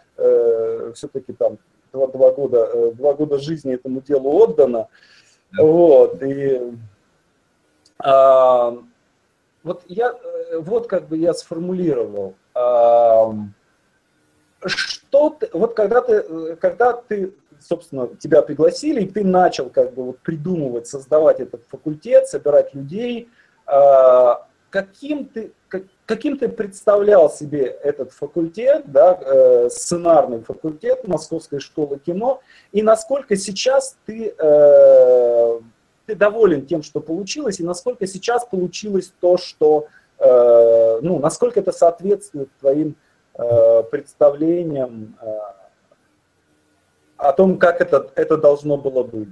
все-таки там два, два, года, два года жизни этому делу отдано, вот, и а, вот я, вот как бы я сформулировал, а, что ты, вот когда ты, когда ты, собственно, тебя пригласили, и ты начал как бы вот придумывать, создавать этот факультет, собирать людей, а, каким ты, каким ты представлял себе этот факультет, да, э, сценарный факультет Московской школы кино, и насколько сейчас ты, э, ты доволен тем, что получилось, и насколько сейчас получилось то, что, э, ну, насколько это соответствует твоим представлениям о том, как это, это должно было быть.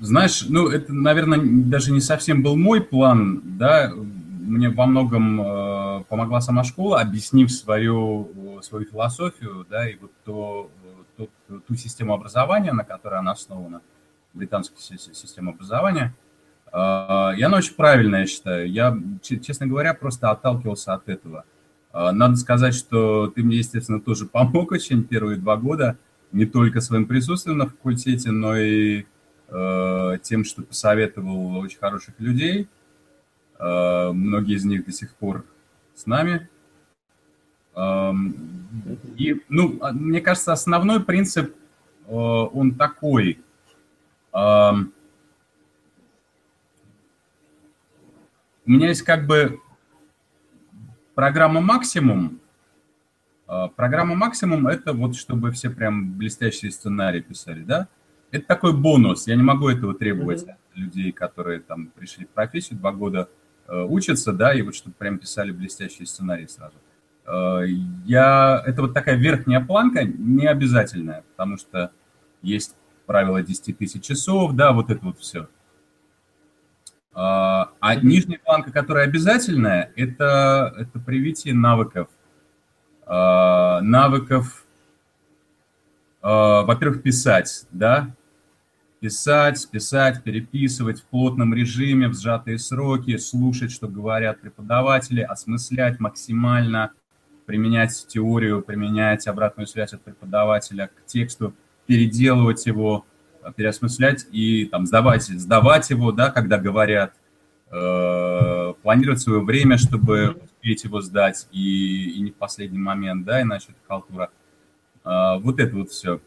Знаешь, ну это, наверное, даже не совсем был мой план, да, мне во многом э, помогла сама школа, объяснив свою, свою философию, да, и вот то, то, ту систему образования, на которой она основана, британская система образования, э, и она очень правильная, я считаю. Я, честно говоря, просто отталкивался от этого. Э, надо сказать, что ты мне, естественно, тоже помог очень первые два года, не только своим присутствием на факультете, но и Э, тем, что посоветовал очень хороших людей. Многие из них до сих пор с нами. И, ну, а, мне кажется, основной принцип, он такой. У меня есть как бы программа «Максимум». Программа «Максимум» — это вот чтобы все прям блестящие сценарии писали, да? Это такой бонус. Я не могу этого требовать mm-hmm. от людей, которые там пришли в профессию, два года э, учатся, да, и вот чтобы прям писали блестящие сценарии сразу. Э, я, это вот такая верхняя планка, не обязательная, потому что есть правило 10 тысяч часов, да, вот это вот все. А mm-hmm. нижняя планка, которая обязательная, это, это привитие навыков. Э, навыков, э, во-первых, писать, да, писать, писать, переписывать в плотном режиме, в сжатые сроки, слушать, что говорят преподаватели, осмыслять максимально, применять теорию, применять обратную связь от преподавателя к тексту, переделывать его, переосмыслять и там сдавать, сдавать его, да, когда говорят, э, планировать свое время, чтобы успеть его сдать и, и не в последний момент, да, иначе это халтура. Э, вот это вот все.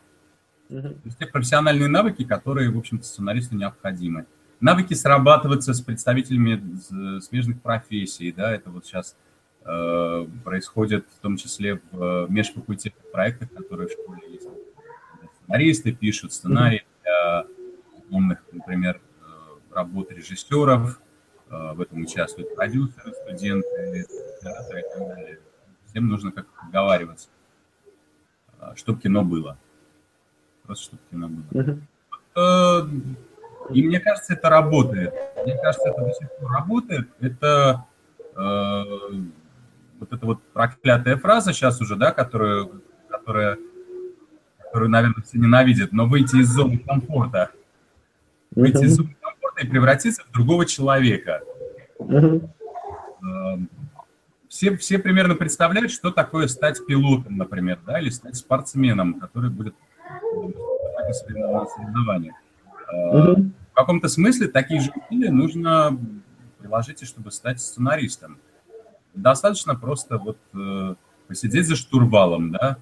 То есть те профессиональные навыки, которые, в общем-то, сценаристу необходимы. Навыки срабатываться с представителями смежных профессий, да, это вот сейчас э, происходит в том числе в э, межфакультетных проектах, которые в школе есть. Сценаристы пишут сценарии для умных, например, э, работ режиссеров, э, в этом участвуют продюсеры, студенты, операторы и так далее. Всем нужно как-то договариваться, э, чтобы кино было просто чтобы кино было. Uh-huh. И мне кажется, это работает. Мне кажется, это до сих пор работает. Это э, вот эта вот проклятая фраза сейчас уже, да, которую, которая, которую, наверное, все ненавидят, но выйти из зоны комфорта. Выйти из зоны комфорта и превратиться в другого человека. Uh-huh. Э, все, все примерно представляют, что такое стать пилотом, например, да, или стать спортсменом, который будет соревнованиях. Угу. В каком-то смысле такие же усилия нужно приложить, чтобы стать сценаристом. Достаточно просто вот э, посидеть за штурвалом, да,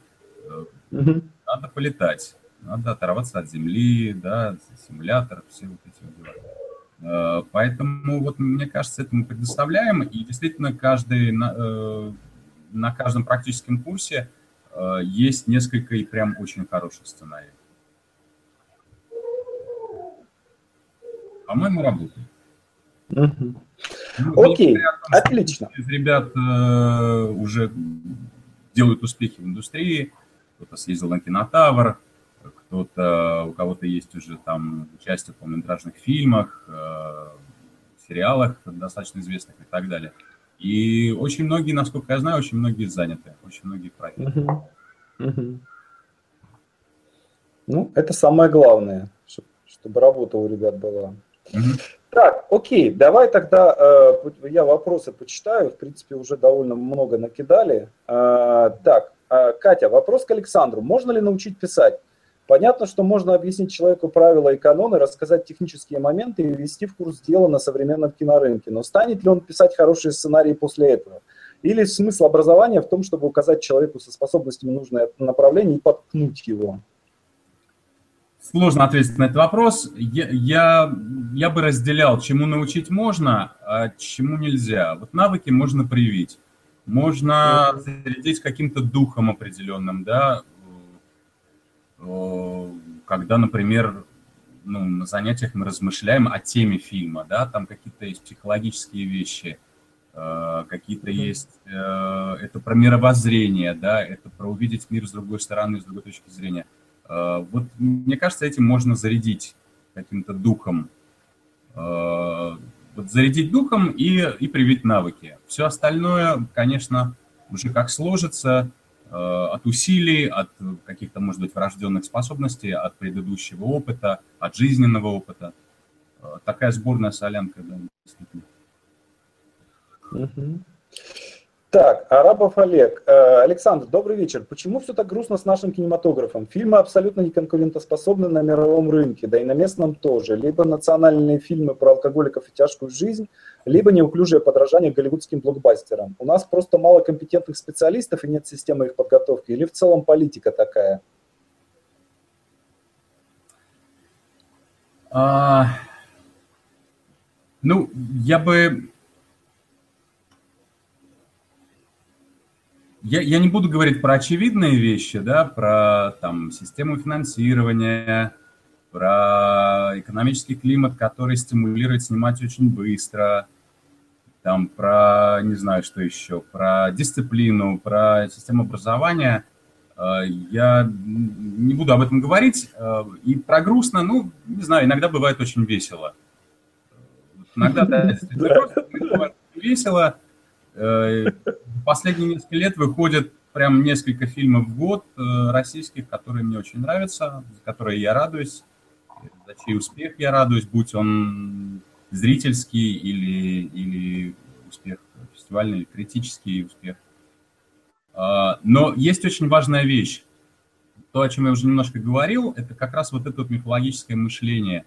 угу. Надо полетать, надо оторваться от земли, да, симулятор, все вот эти вот дела. Э, поэтому вот мне кажется, это мы предоставляем, и действительно каждый на, э, на каждом практическом курсе э, есть несколько и прям очень хороших сценариев. По-моему, работает. Угу. Ну, Окей, отлично. Из ребят э, уже делают успехи в индустрии. Кто-то съездил на кинотавр, кто-то, у кого-то есть уже там участие в полнометражных фильмах, э, сериалах достаточно известных и так далее. И очень многие, насколько я знаю, очень многие заняты, очень многие проекты. Угу. Угу. Ну, это самое главное, чтобы работа у ребят была. Угу. Так, окей, давай тогда э, я вопросы почитаю. В принципе, уже довольно много накидали. Э, так, Катя, вопрос к Александру. Можно ли научить писать? Понятно, что можно объяснить человеку правила и каноны, рассказать технические моменты и ввести в курс дела на современном кинорынке. Но станет ли он писать хорошие сценарии после этого? Или смысл образования в том, чтобы указать человеку со способностями нужное направление и подкнуть его? Сложно ответить на этот вопрос. Я, я, я бы разделял, чему научить можно, а чему нельзя. Вот навыки можно привить. Можно зарядить каким-то духом определенным, да, Э, когда, например, ну, на занятиях мы размышляем о теме фильма, да, там какие-то есть психологические вещи, э, какие-то есть, э, это про мировоззрение, да, это про увидеть мир с другой стороны, с другой точки зрения. Вот мне кажется, этим можно зарядить каким-то духом, вот зарядить духом и, и привить навыки. Все остальное, конечно, уже как сложится, Э, от усилий, от каких-то, может быть, врожденных способностей, от предыдущего опыта, от жизненного опыта. Э, такая сборная солянка, да, действительно. Угу. Так, Арабов Олег. Э, Александр, добрый вечер. Почему все так грустно с нашим кинематографом? Фильмы абсолютно не конкурентоспособны на мировом рынке, да и на местном тоже. Либо национальные фильмы про алкоголиков и тяжкую жизнь, либо неуклюжее подражание голливудским блокбастерам. У нас просто мало компетентных специалистов и нет системы их подготовки, или в целом политика такая? А, ну, я бы я, я не буду говорить про очевидные вещи, да, про там систему финансирования, про экономический климат, который стимулирует снимать очень быстро, там про, не знаю, что еще, про дисциплину, про систему образования. Э, я не буду об этом говорить. Э, и про грустно, ну, не знаю, иногда бывает очень весело. Иногда, да, весело. Э, последние несколько лет выходит прям несколько фильмов в год э, российских, которые мне очень нравятся, за которые я радуюсь, за чей успех я радуюсь, будь он зрительский или, или успех фестивальный, или критический успех. А, но есть очень важная вещь. То, о чем я уже немножко говорил, это как раз вот это вот мифологическое мышление.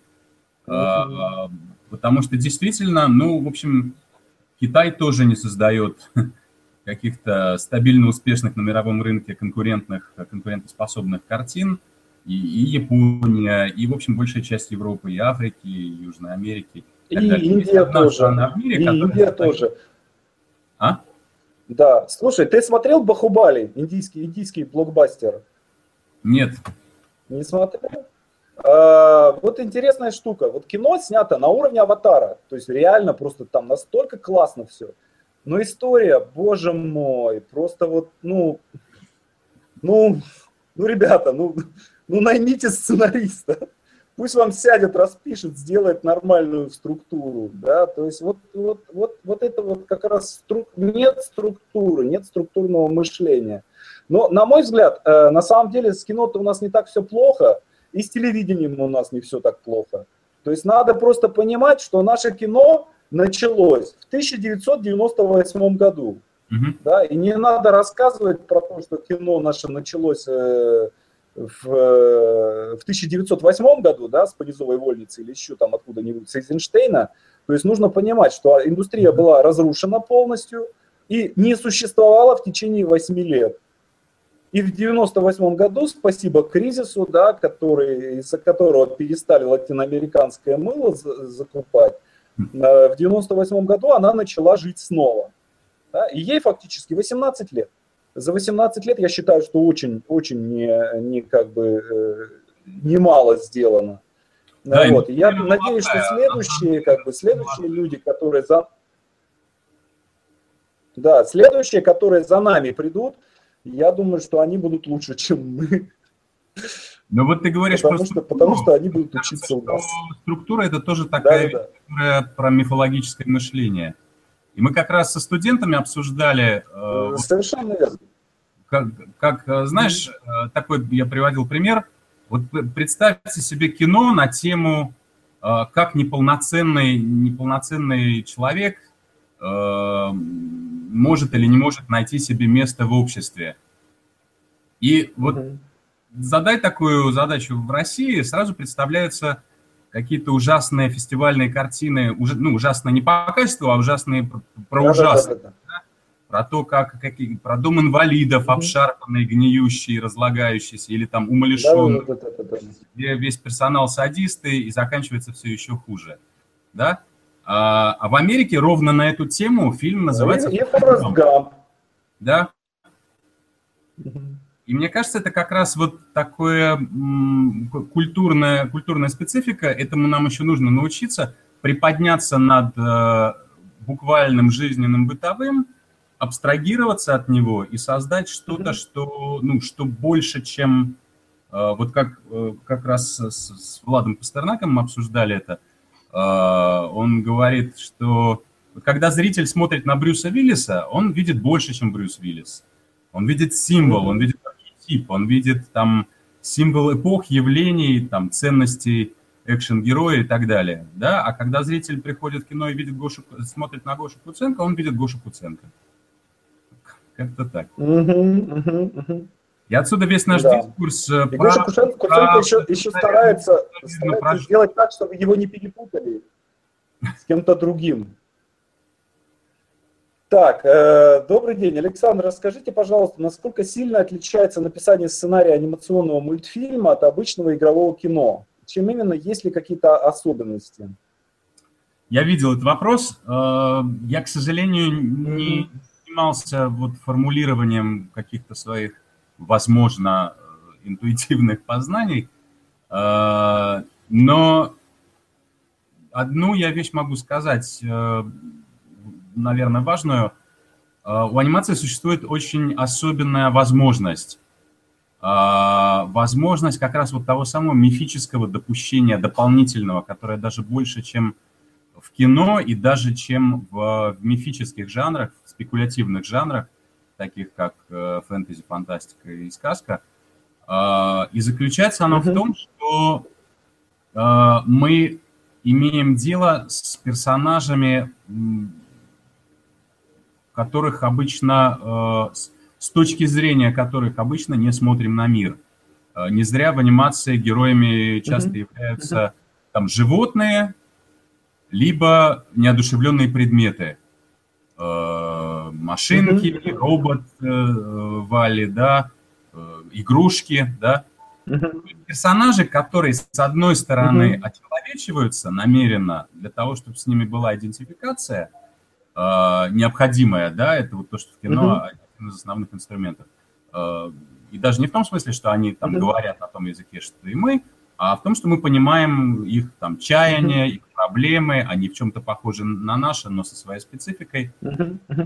Потому что действительно, ну, в общем, Китай тоже не создает каких-то стабильно успешных на мировом рынке конкурентных, конкурентоспособных картин. И, и Япония, и, в общем, большая часть Европы, и Африки, и Южной Америки. И Индия тоже. Мире, и Индия тоже. А? Да. Слушай, ты смотрел Бахубали, индийский, индийский блокбастер? Нет. Не смотрел? А, вот интересная штука. Вот кино снято на уровне аватара. То есть реально просто там настолько классно все. Но история, боже мой, просто вот, ну, ну, ну, ребята, ну, ну наймите сценариста. Пусть вам сядет, распишет, сделает нормальную структуру, да, то есть вот, вот, вот, вот это вот как раз струк... нет структуры, нет структурного мышления. Но, на мой взгляд, э, на самом деле с кино-то у нас не так все плохо, и с телевидением у нас не все так плохо. То есть надо просто понимать, что наше кино началось в 1998 году. Угу. Да, и не надо рассказывать про то, что кино наше началось э, в, э, в 1908 году, да, с Понизовой вольницы или еще там откуда-нибудь, с Эйзенштейна. То есть нужно понимать, что индустрия была разрушена полностью и не существовала в течение 8 лет. И в 98 году, спасибо кризису, да, который, из-за которого перестали латиноамериканское мыло закупать, э, в 98 году она начала жить снова. Да, и ей фактически 18 лет. За 18 лет я считаю, что очень, очень не, не как бы э, немало сделано. Да, вот. Я надеюсь, что следующие, как бы, следующие люди, которые за... Да, следующие, которые за нами придут, я думаю, что они будут лучше, чем мы. Но вот ты говоришь потому про что, Потому что они будут учиться у нас. Структура – это тоже такая да, да. про мифологическое мышление. И мы как раз со студентами обсуждали... Э, Совершенно верно. как, как знаешь, такой я приводил пример. Вот представьте себе кино на тему, как неполноценный, неполноценный человек может или не может найти себе место в обществе. И вот mm задай такую задачу в России, сразу представляются какие-то ужасные фестивальные картины, уж, ну, ужасные не по качеству, а ужасные про, про да, ужасные. Да, да, да. Про то, как, какие, про дом инвалидов, mm обшарпанные, гниющие, разлагающиеся, или там умалишенные, да, да, да, да, да. где весь персонал садисты, и заканчивается все еще хуже. Да? А, а в Америке ровно на эту тему фильм называется... И, Да? И мне кажется, это как раз вот такое культурная, культурная специфика. Этому нам еще нужно научиться приподняться над э, буквальным жизненным бытовым, абстрагироваться от него и создать что-то, что, ну, что больше, чем э, вот как, э, как раз с, с Владом Пастернаком мы обсуждали это. Он говорит, что когда зритель смотрит на Брюса Виллиса, он видит больше, чем Брюс Виллис. Он видит символ, он видит архетип, он видит там символ эпох, явлений, там, ценностей экшен-героя и так далее. Да? А когда зритель приходит в кино и видит Гошу, смотрит на Гошу Куценко, он видит Гошу Куценко. Как-то так. И отсюда весь наш да. дискурс... Э, и про, Гоша Куценко, Куценко еще, еще старается, старается про... сделать так, чтобы его не перепутали с кем-то другим. Так, э, добрый день. Александр, расскажите, пожалуйста, насколько сильно отличается написание сценария анимационного мультфильма от обычного игрового кино? Чем именно, есть ли какие-то особенности? Я видел этот вопрос. Э, я, к сожалению, не занимался вот формулированием каких-то своих, возможно, интуитивных познаний, э, но одну я вещь могу сказать э, наверное, важную. У анимации существует очень особенная возможность. Возможность как раз вот того самого мифического допущения дополнительного, которое даже больше, чем в кино и даже чем в, мифических жанрах, в спекулятивных жанрах, таких как э, фэнтези, фантастика и сказка. А, и заключается оно в том, что мы имеем дело с персонажами которых обычно, э, с точки зрения которых обычно не смотрим на мир. Э, не зря в анимации героями часто mm-hmm. являются там животные, либо неодушевленные предметы. Э, машинки, mm-hmm. робот Вали, да, игрушки, да. Персонажи, которые, с одной стороны, очеловечиваются намеренно для того, чтобы с ними была идентификация – э, необходимое, да, это вот то, что в кино один из основных инструментов. Э, и даже не в том смысле, что они там говорят на том языке, что и мы, а в том, что мы понимаем их там uh-huh. их проблемы, они в чем-то похожи на наши, но со своей спецификой.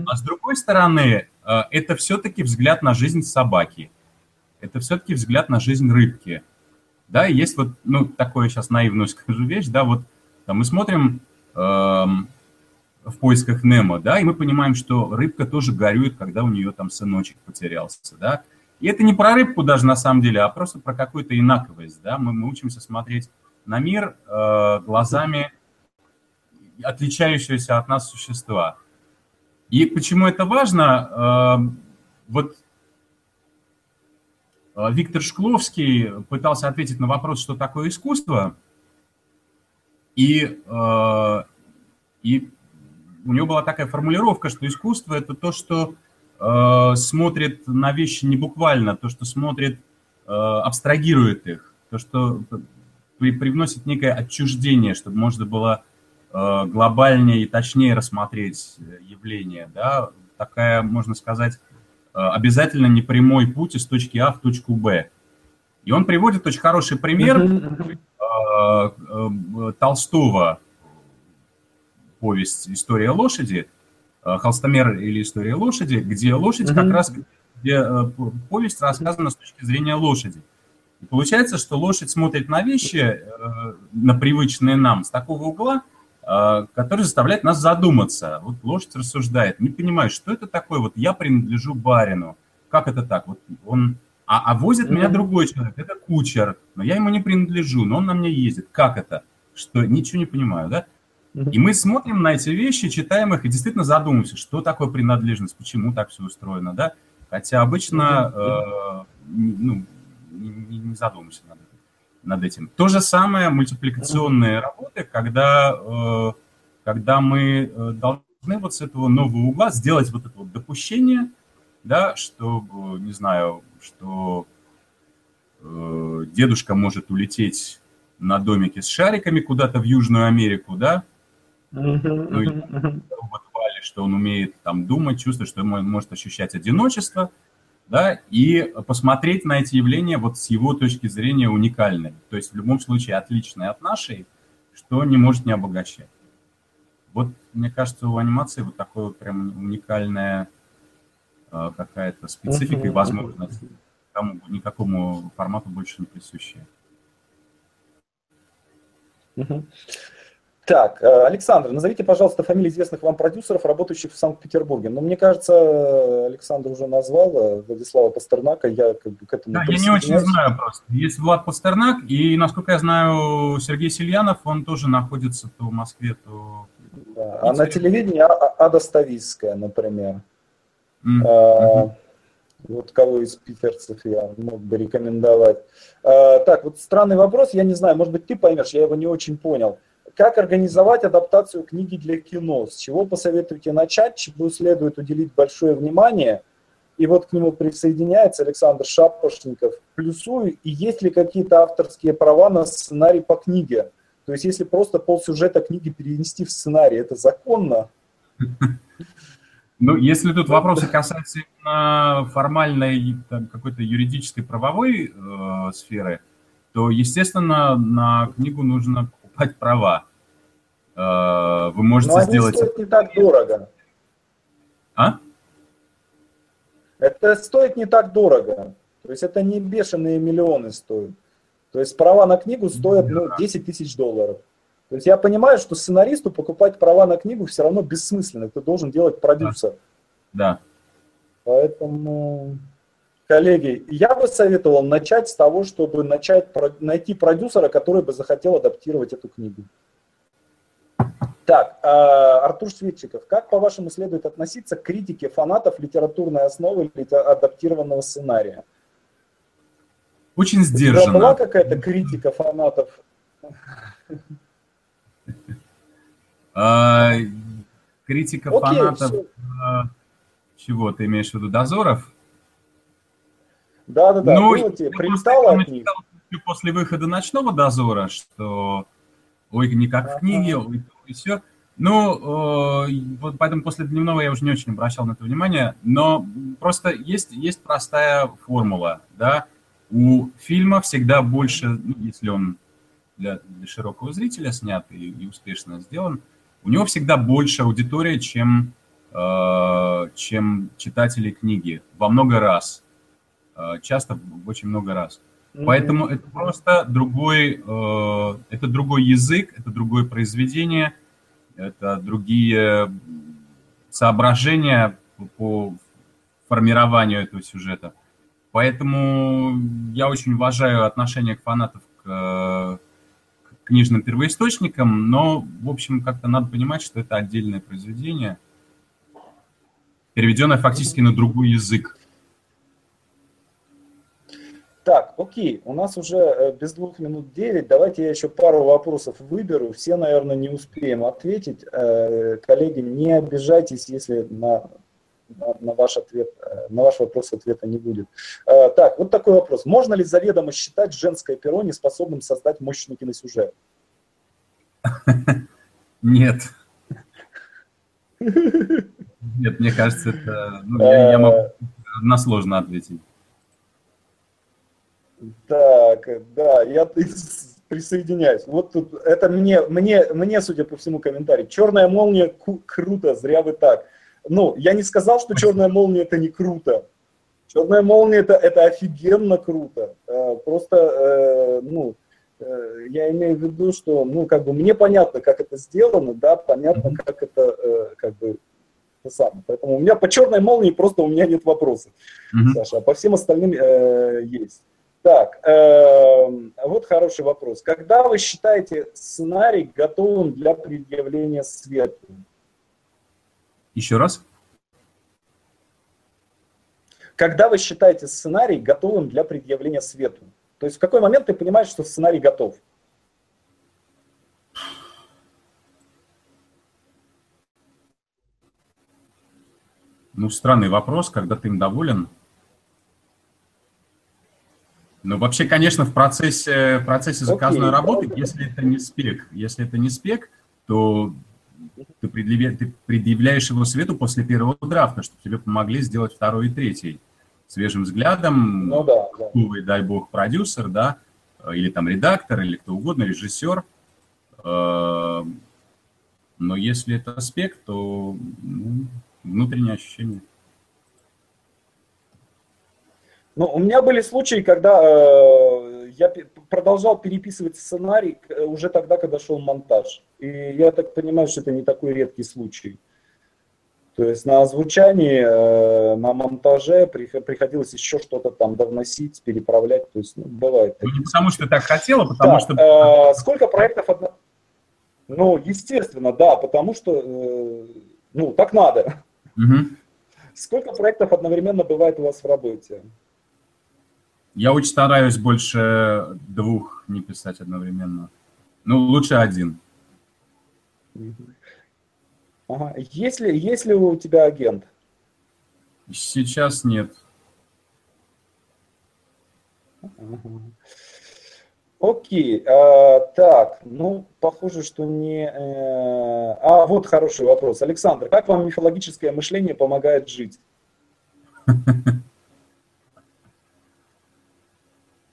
А с другой стороны, э, это все-таки взгляд на жизнь собаки, это все-таки взгляд на жизнь рыбки. Да, есть вот, ну, такое сейчас наивную скажу вещь, да, вот там мы смотрим эм, в поисках Немо, да, и мы понимаем, что рыбка тоже горюет, когда у нее там сыночек потерялся, да. И это не про рыбку даже на самом деле, а просто про какую-то инаковость, да. Мы, мы учимся смотреть на мир э, глазами отличающегося от нас существа. И почему это важно? Э, вот э, Виктор Шкловский пытался ответить на вопрос, что такое искусство, и, э, и у него была такая формулировка, что искусство – это то, что э, смотрит на вещи не буквально, то, что смотрит, абстрагирует их, то, что при, привносит некое отчуждение, чтобы можно было глобальнее и точнее рассмотреть явление. Да? Такая, можно сказать, э, обязательно непрямой путь из точки А в точку Б. И он приводит очень хороший пример э, э, Толстого – повесть «История лошади», э, «Холстомер» или «История лошади», где лошадь как раз, где э, повесть рассказана с точки зрения лошади. И получается, что лошадь смотрит на вещи, э, на привычные нам, с такого угла, который заставляет нас задуматься. Вот лошадь рассуждает, не понимает, что это такое, вот я принадлежу барину, как это так? Вот он, а, а возит mm-hmm. меня другой человек, это кучер, но я ему не принадлежу, но он на мне ездит. Как это? Что, ничего не понимаю, да? И мы смотрим на эти вещи, читаем их и действительно задумываемся, что такое принадлежность, почему так все устроено, да? Хотя обычно э, ну, не, не задумываемся над над этим. То же самое мультипликационные работы, когда, э, когда мы э, должны вот с этого нового угла сделать вот это вот допущение, да, что, не знаю, что э, дедушка может улететь на домике с шариками куда-то в Южную Америку, да, ну, и что он умеет там думать, чувствовать, что он может ощущать одиночество, да, и посмотреть на эти явления вот с его точки зрения уникальные. То есть в любом случае отличные от нашей, что не может не обогащать. Вот, мне кажется, у анимации вот такое вот прям уникальная какая-то специфика и возможность кому, никакому формату больше не присущая. Так, э, Александр, назовите, пожалуйста, фамилии известных вам продюсеров, работающих в Санкт-Петербурге. Ну, мне кажется, Александр уже назвал э, Владислава Пастернака, я как бы к этому Да, я не очень знаю просто. Есть Влад Пастернак, и, насколько я знаю, Сергей Сильянов, он тоже находится то в Москве, то... Да. А на телевидении а, а, Ада Ставицкая, например. Mm-hmm. А, вот кого из питерцев я мог бы рекомендовать. А, так, вот странный вопрос, я не знаю, может быть, ты поймешь, я его не очень понял. Как организовать адаптацию книги для кино? С чего посоветуете начать, чему следует уделить большое внимание? И вот к нему присоединяется Александр Шапошников. Плюсую, и есть ли какие-то авторские права на сценарий по книге? То есть если просто полсюжета книги перенести в сценарий, это законно? Ну, если тут вопросы касаются формальной какой-то юридической правовой э, сферы, то, естественно, на книгу нужно покупать права. Э, вы можете Но они сделать... стоят не так дорого. А? Это стоит не так дорого. То есть это не бешеные миллионы стоят. То есть права на книгу стоят ну, 10 тысяч долларов. То есть я понимаю, что сценаристу покупать права на книгу все равно бессмысленно. Это должен делать продюсер. Да. Поэтому Коллеги, я бы советовал начать с того, чтобы начать найти продюсера, который бы захотел адаптировать эту книгу. Так, а, Артур Светчиков, как, по-вашему, следует относиться к критике фанатов литературной основы адаптированного сценария? Очень сдержанно. Была какая-то критика фанатов? А, критика фанатов а, чего? Ты имеешь в виду дозоров? Да, да, да. Ну, было тебе, прилетало от них. После выхода ночного дозора, что ой, не как в книге, ой, и все. Ну, э, вот поэтому после дневного я уже не очень обращал на это внимание, но просто есть, есть простая формула, да, у фильма всегда больше, ну, если он для, для широкого зрителя снят и, и успешно сделан, у него всегда больше аудитория, чем, э, чем читатели книги, во много раз. Э, часто очень много раз. Mm-hmm. Поэтому это просто другой, э, это другой язык, это другое произведение, это другие соображения по формированию этого сюжета. Поэтому я очень уважаю отношение к фанатов к, к книжным первоисточникам, но, в общем, как-то надо понимать, что это отдельное произведение, переведенное фактически на другой язык. Так, окей, у нас уже э, без двух минут девять. Давайте я еще пару вопросов выберу. Все, наверное, не успеем ответить. Э, коллеги, не обижайтесь, если на, на, на ваш ответ, э, на ваш вопрос ответа не будет. Так, вот такой вопрос. Можно ли заведомо считать женское перо неспособным создать мощный киносюжет? Нет. Нет, мне кажется, это... Ну, я, я могу односложно ответить. Так, да, я присоединяюсь. Вот тут это мне, мне, мне, судя по всему, комментарий. Черная молния круто, зря вы так. Ну, я не сказал, что черная молния это не круто. Черная молния это, это офигенно круто. Э, просто, э, ну, э, я имею в виду, что, ну, как бы мне понятно, как это сделано, да, понятно, как это, как бы, это самое. Поэтому у меня по черной молнии просто у меня нет вопросов. Саша, а по всем остальным есть. Так, э, вот хороший вопрос. Когда вы считаете сценарий готовым для предъявления свету? Еще раз. Когда вы считаете сценарий готовым для предъявления свету? То есть в какой момент ты понимаешь, что сценарий готов? Ну, странный вопрос, когда ты им доволен. Ну, вообще, конечно, в процессе, в процессе заказной okay, работы, да, если это не спек, если это не спек, то ты, предъявля, ты предъявляешь его свету после первого драфта, чтобы тебе помогли сделать второй и третий. Свежим взглядом, ну, да, да. новый, дай бог, продюсер, да, или там редактор, или кто угодно, режиссер. Э, но если это спек, то ну, внутреннее ощущение. Ну, у меня были случаи, когда э, я продолжал переписывать сценарий э, уже тогда, когда шел монтаж. И я так понимаю, что это не такой редкий случай. То есть на озвучании, э, на монтаже приходилось еще что-то там довносить, переправлять. То есть ну, бывает. Ну, не потому что так хотела, потому да, что... Э, сколько проектов... Одно... Ну, естественно, да, потому что, э, ну, так надо. Угу. Сколько проектов одновременно бывает у вас в работе? Я очень стараюсь больше двух не писать одновременно. Ну, лучше один. Ага. Есть, ли, есть ли у тебя агент? Сейчас нет. Ага. Окей, а, так, ну, похоже, что не... Э, а, вот хороший вопрос. Александр, как вам мифологическое мышление помогает жить? А,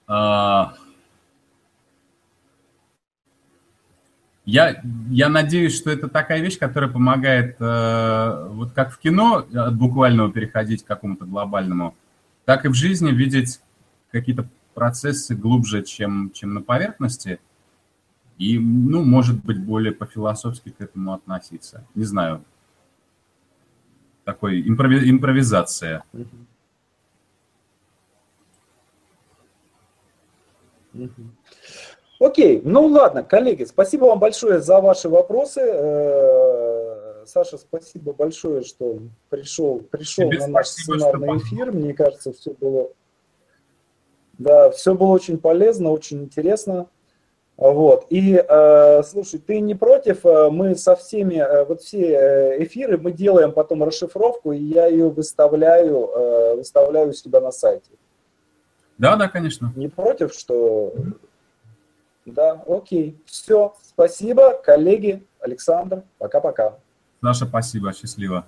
я, я надеюсь, что это такая вещь, которая помогает, э, вот как в кино, от буквального переходить к какому-то глобальному, так и в жизни видеть какие-то процессы глубже, чем, чем на поверхности, и, ну, может быть, более по-философски к этому относиться. Не знаю. Такой импрови- импровизация. Окей, ну ладно, коллеги, спасибо вам большое за ваши вопросы. Э, Саша, спасибо большое, что пришел, пришел Тебе на наш сценарный эфир. Мне кажется, все было, да, все было очень полезно, очень интересно. Вот. И э, слушай, ты не против? Э, мы со всеми, вот все эфиры мы делаем потом расшифровку, и я ее выставляю, выставляю у себя на сайте. Да, да, конечно. Не против, что... Да, окей. Все, спасибо, коллеги. Александр, пока-пока. Наша спасибо, счастливо.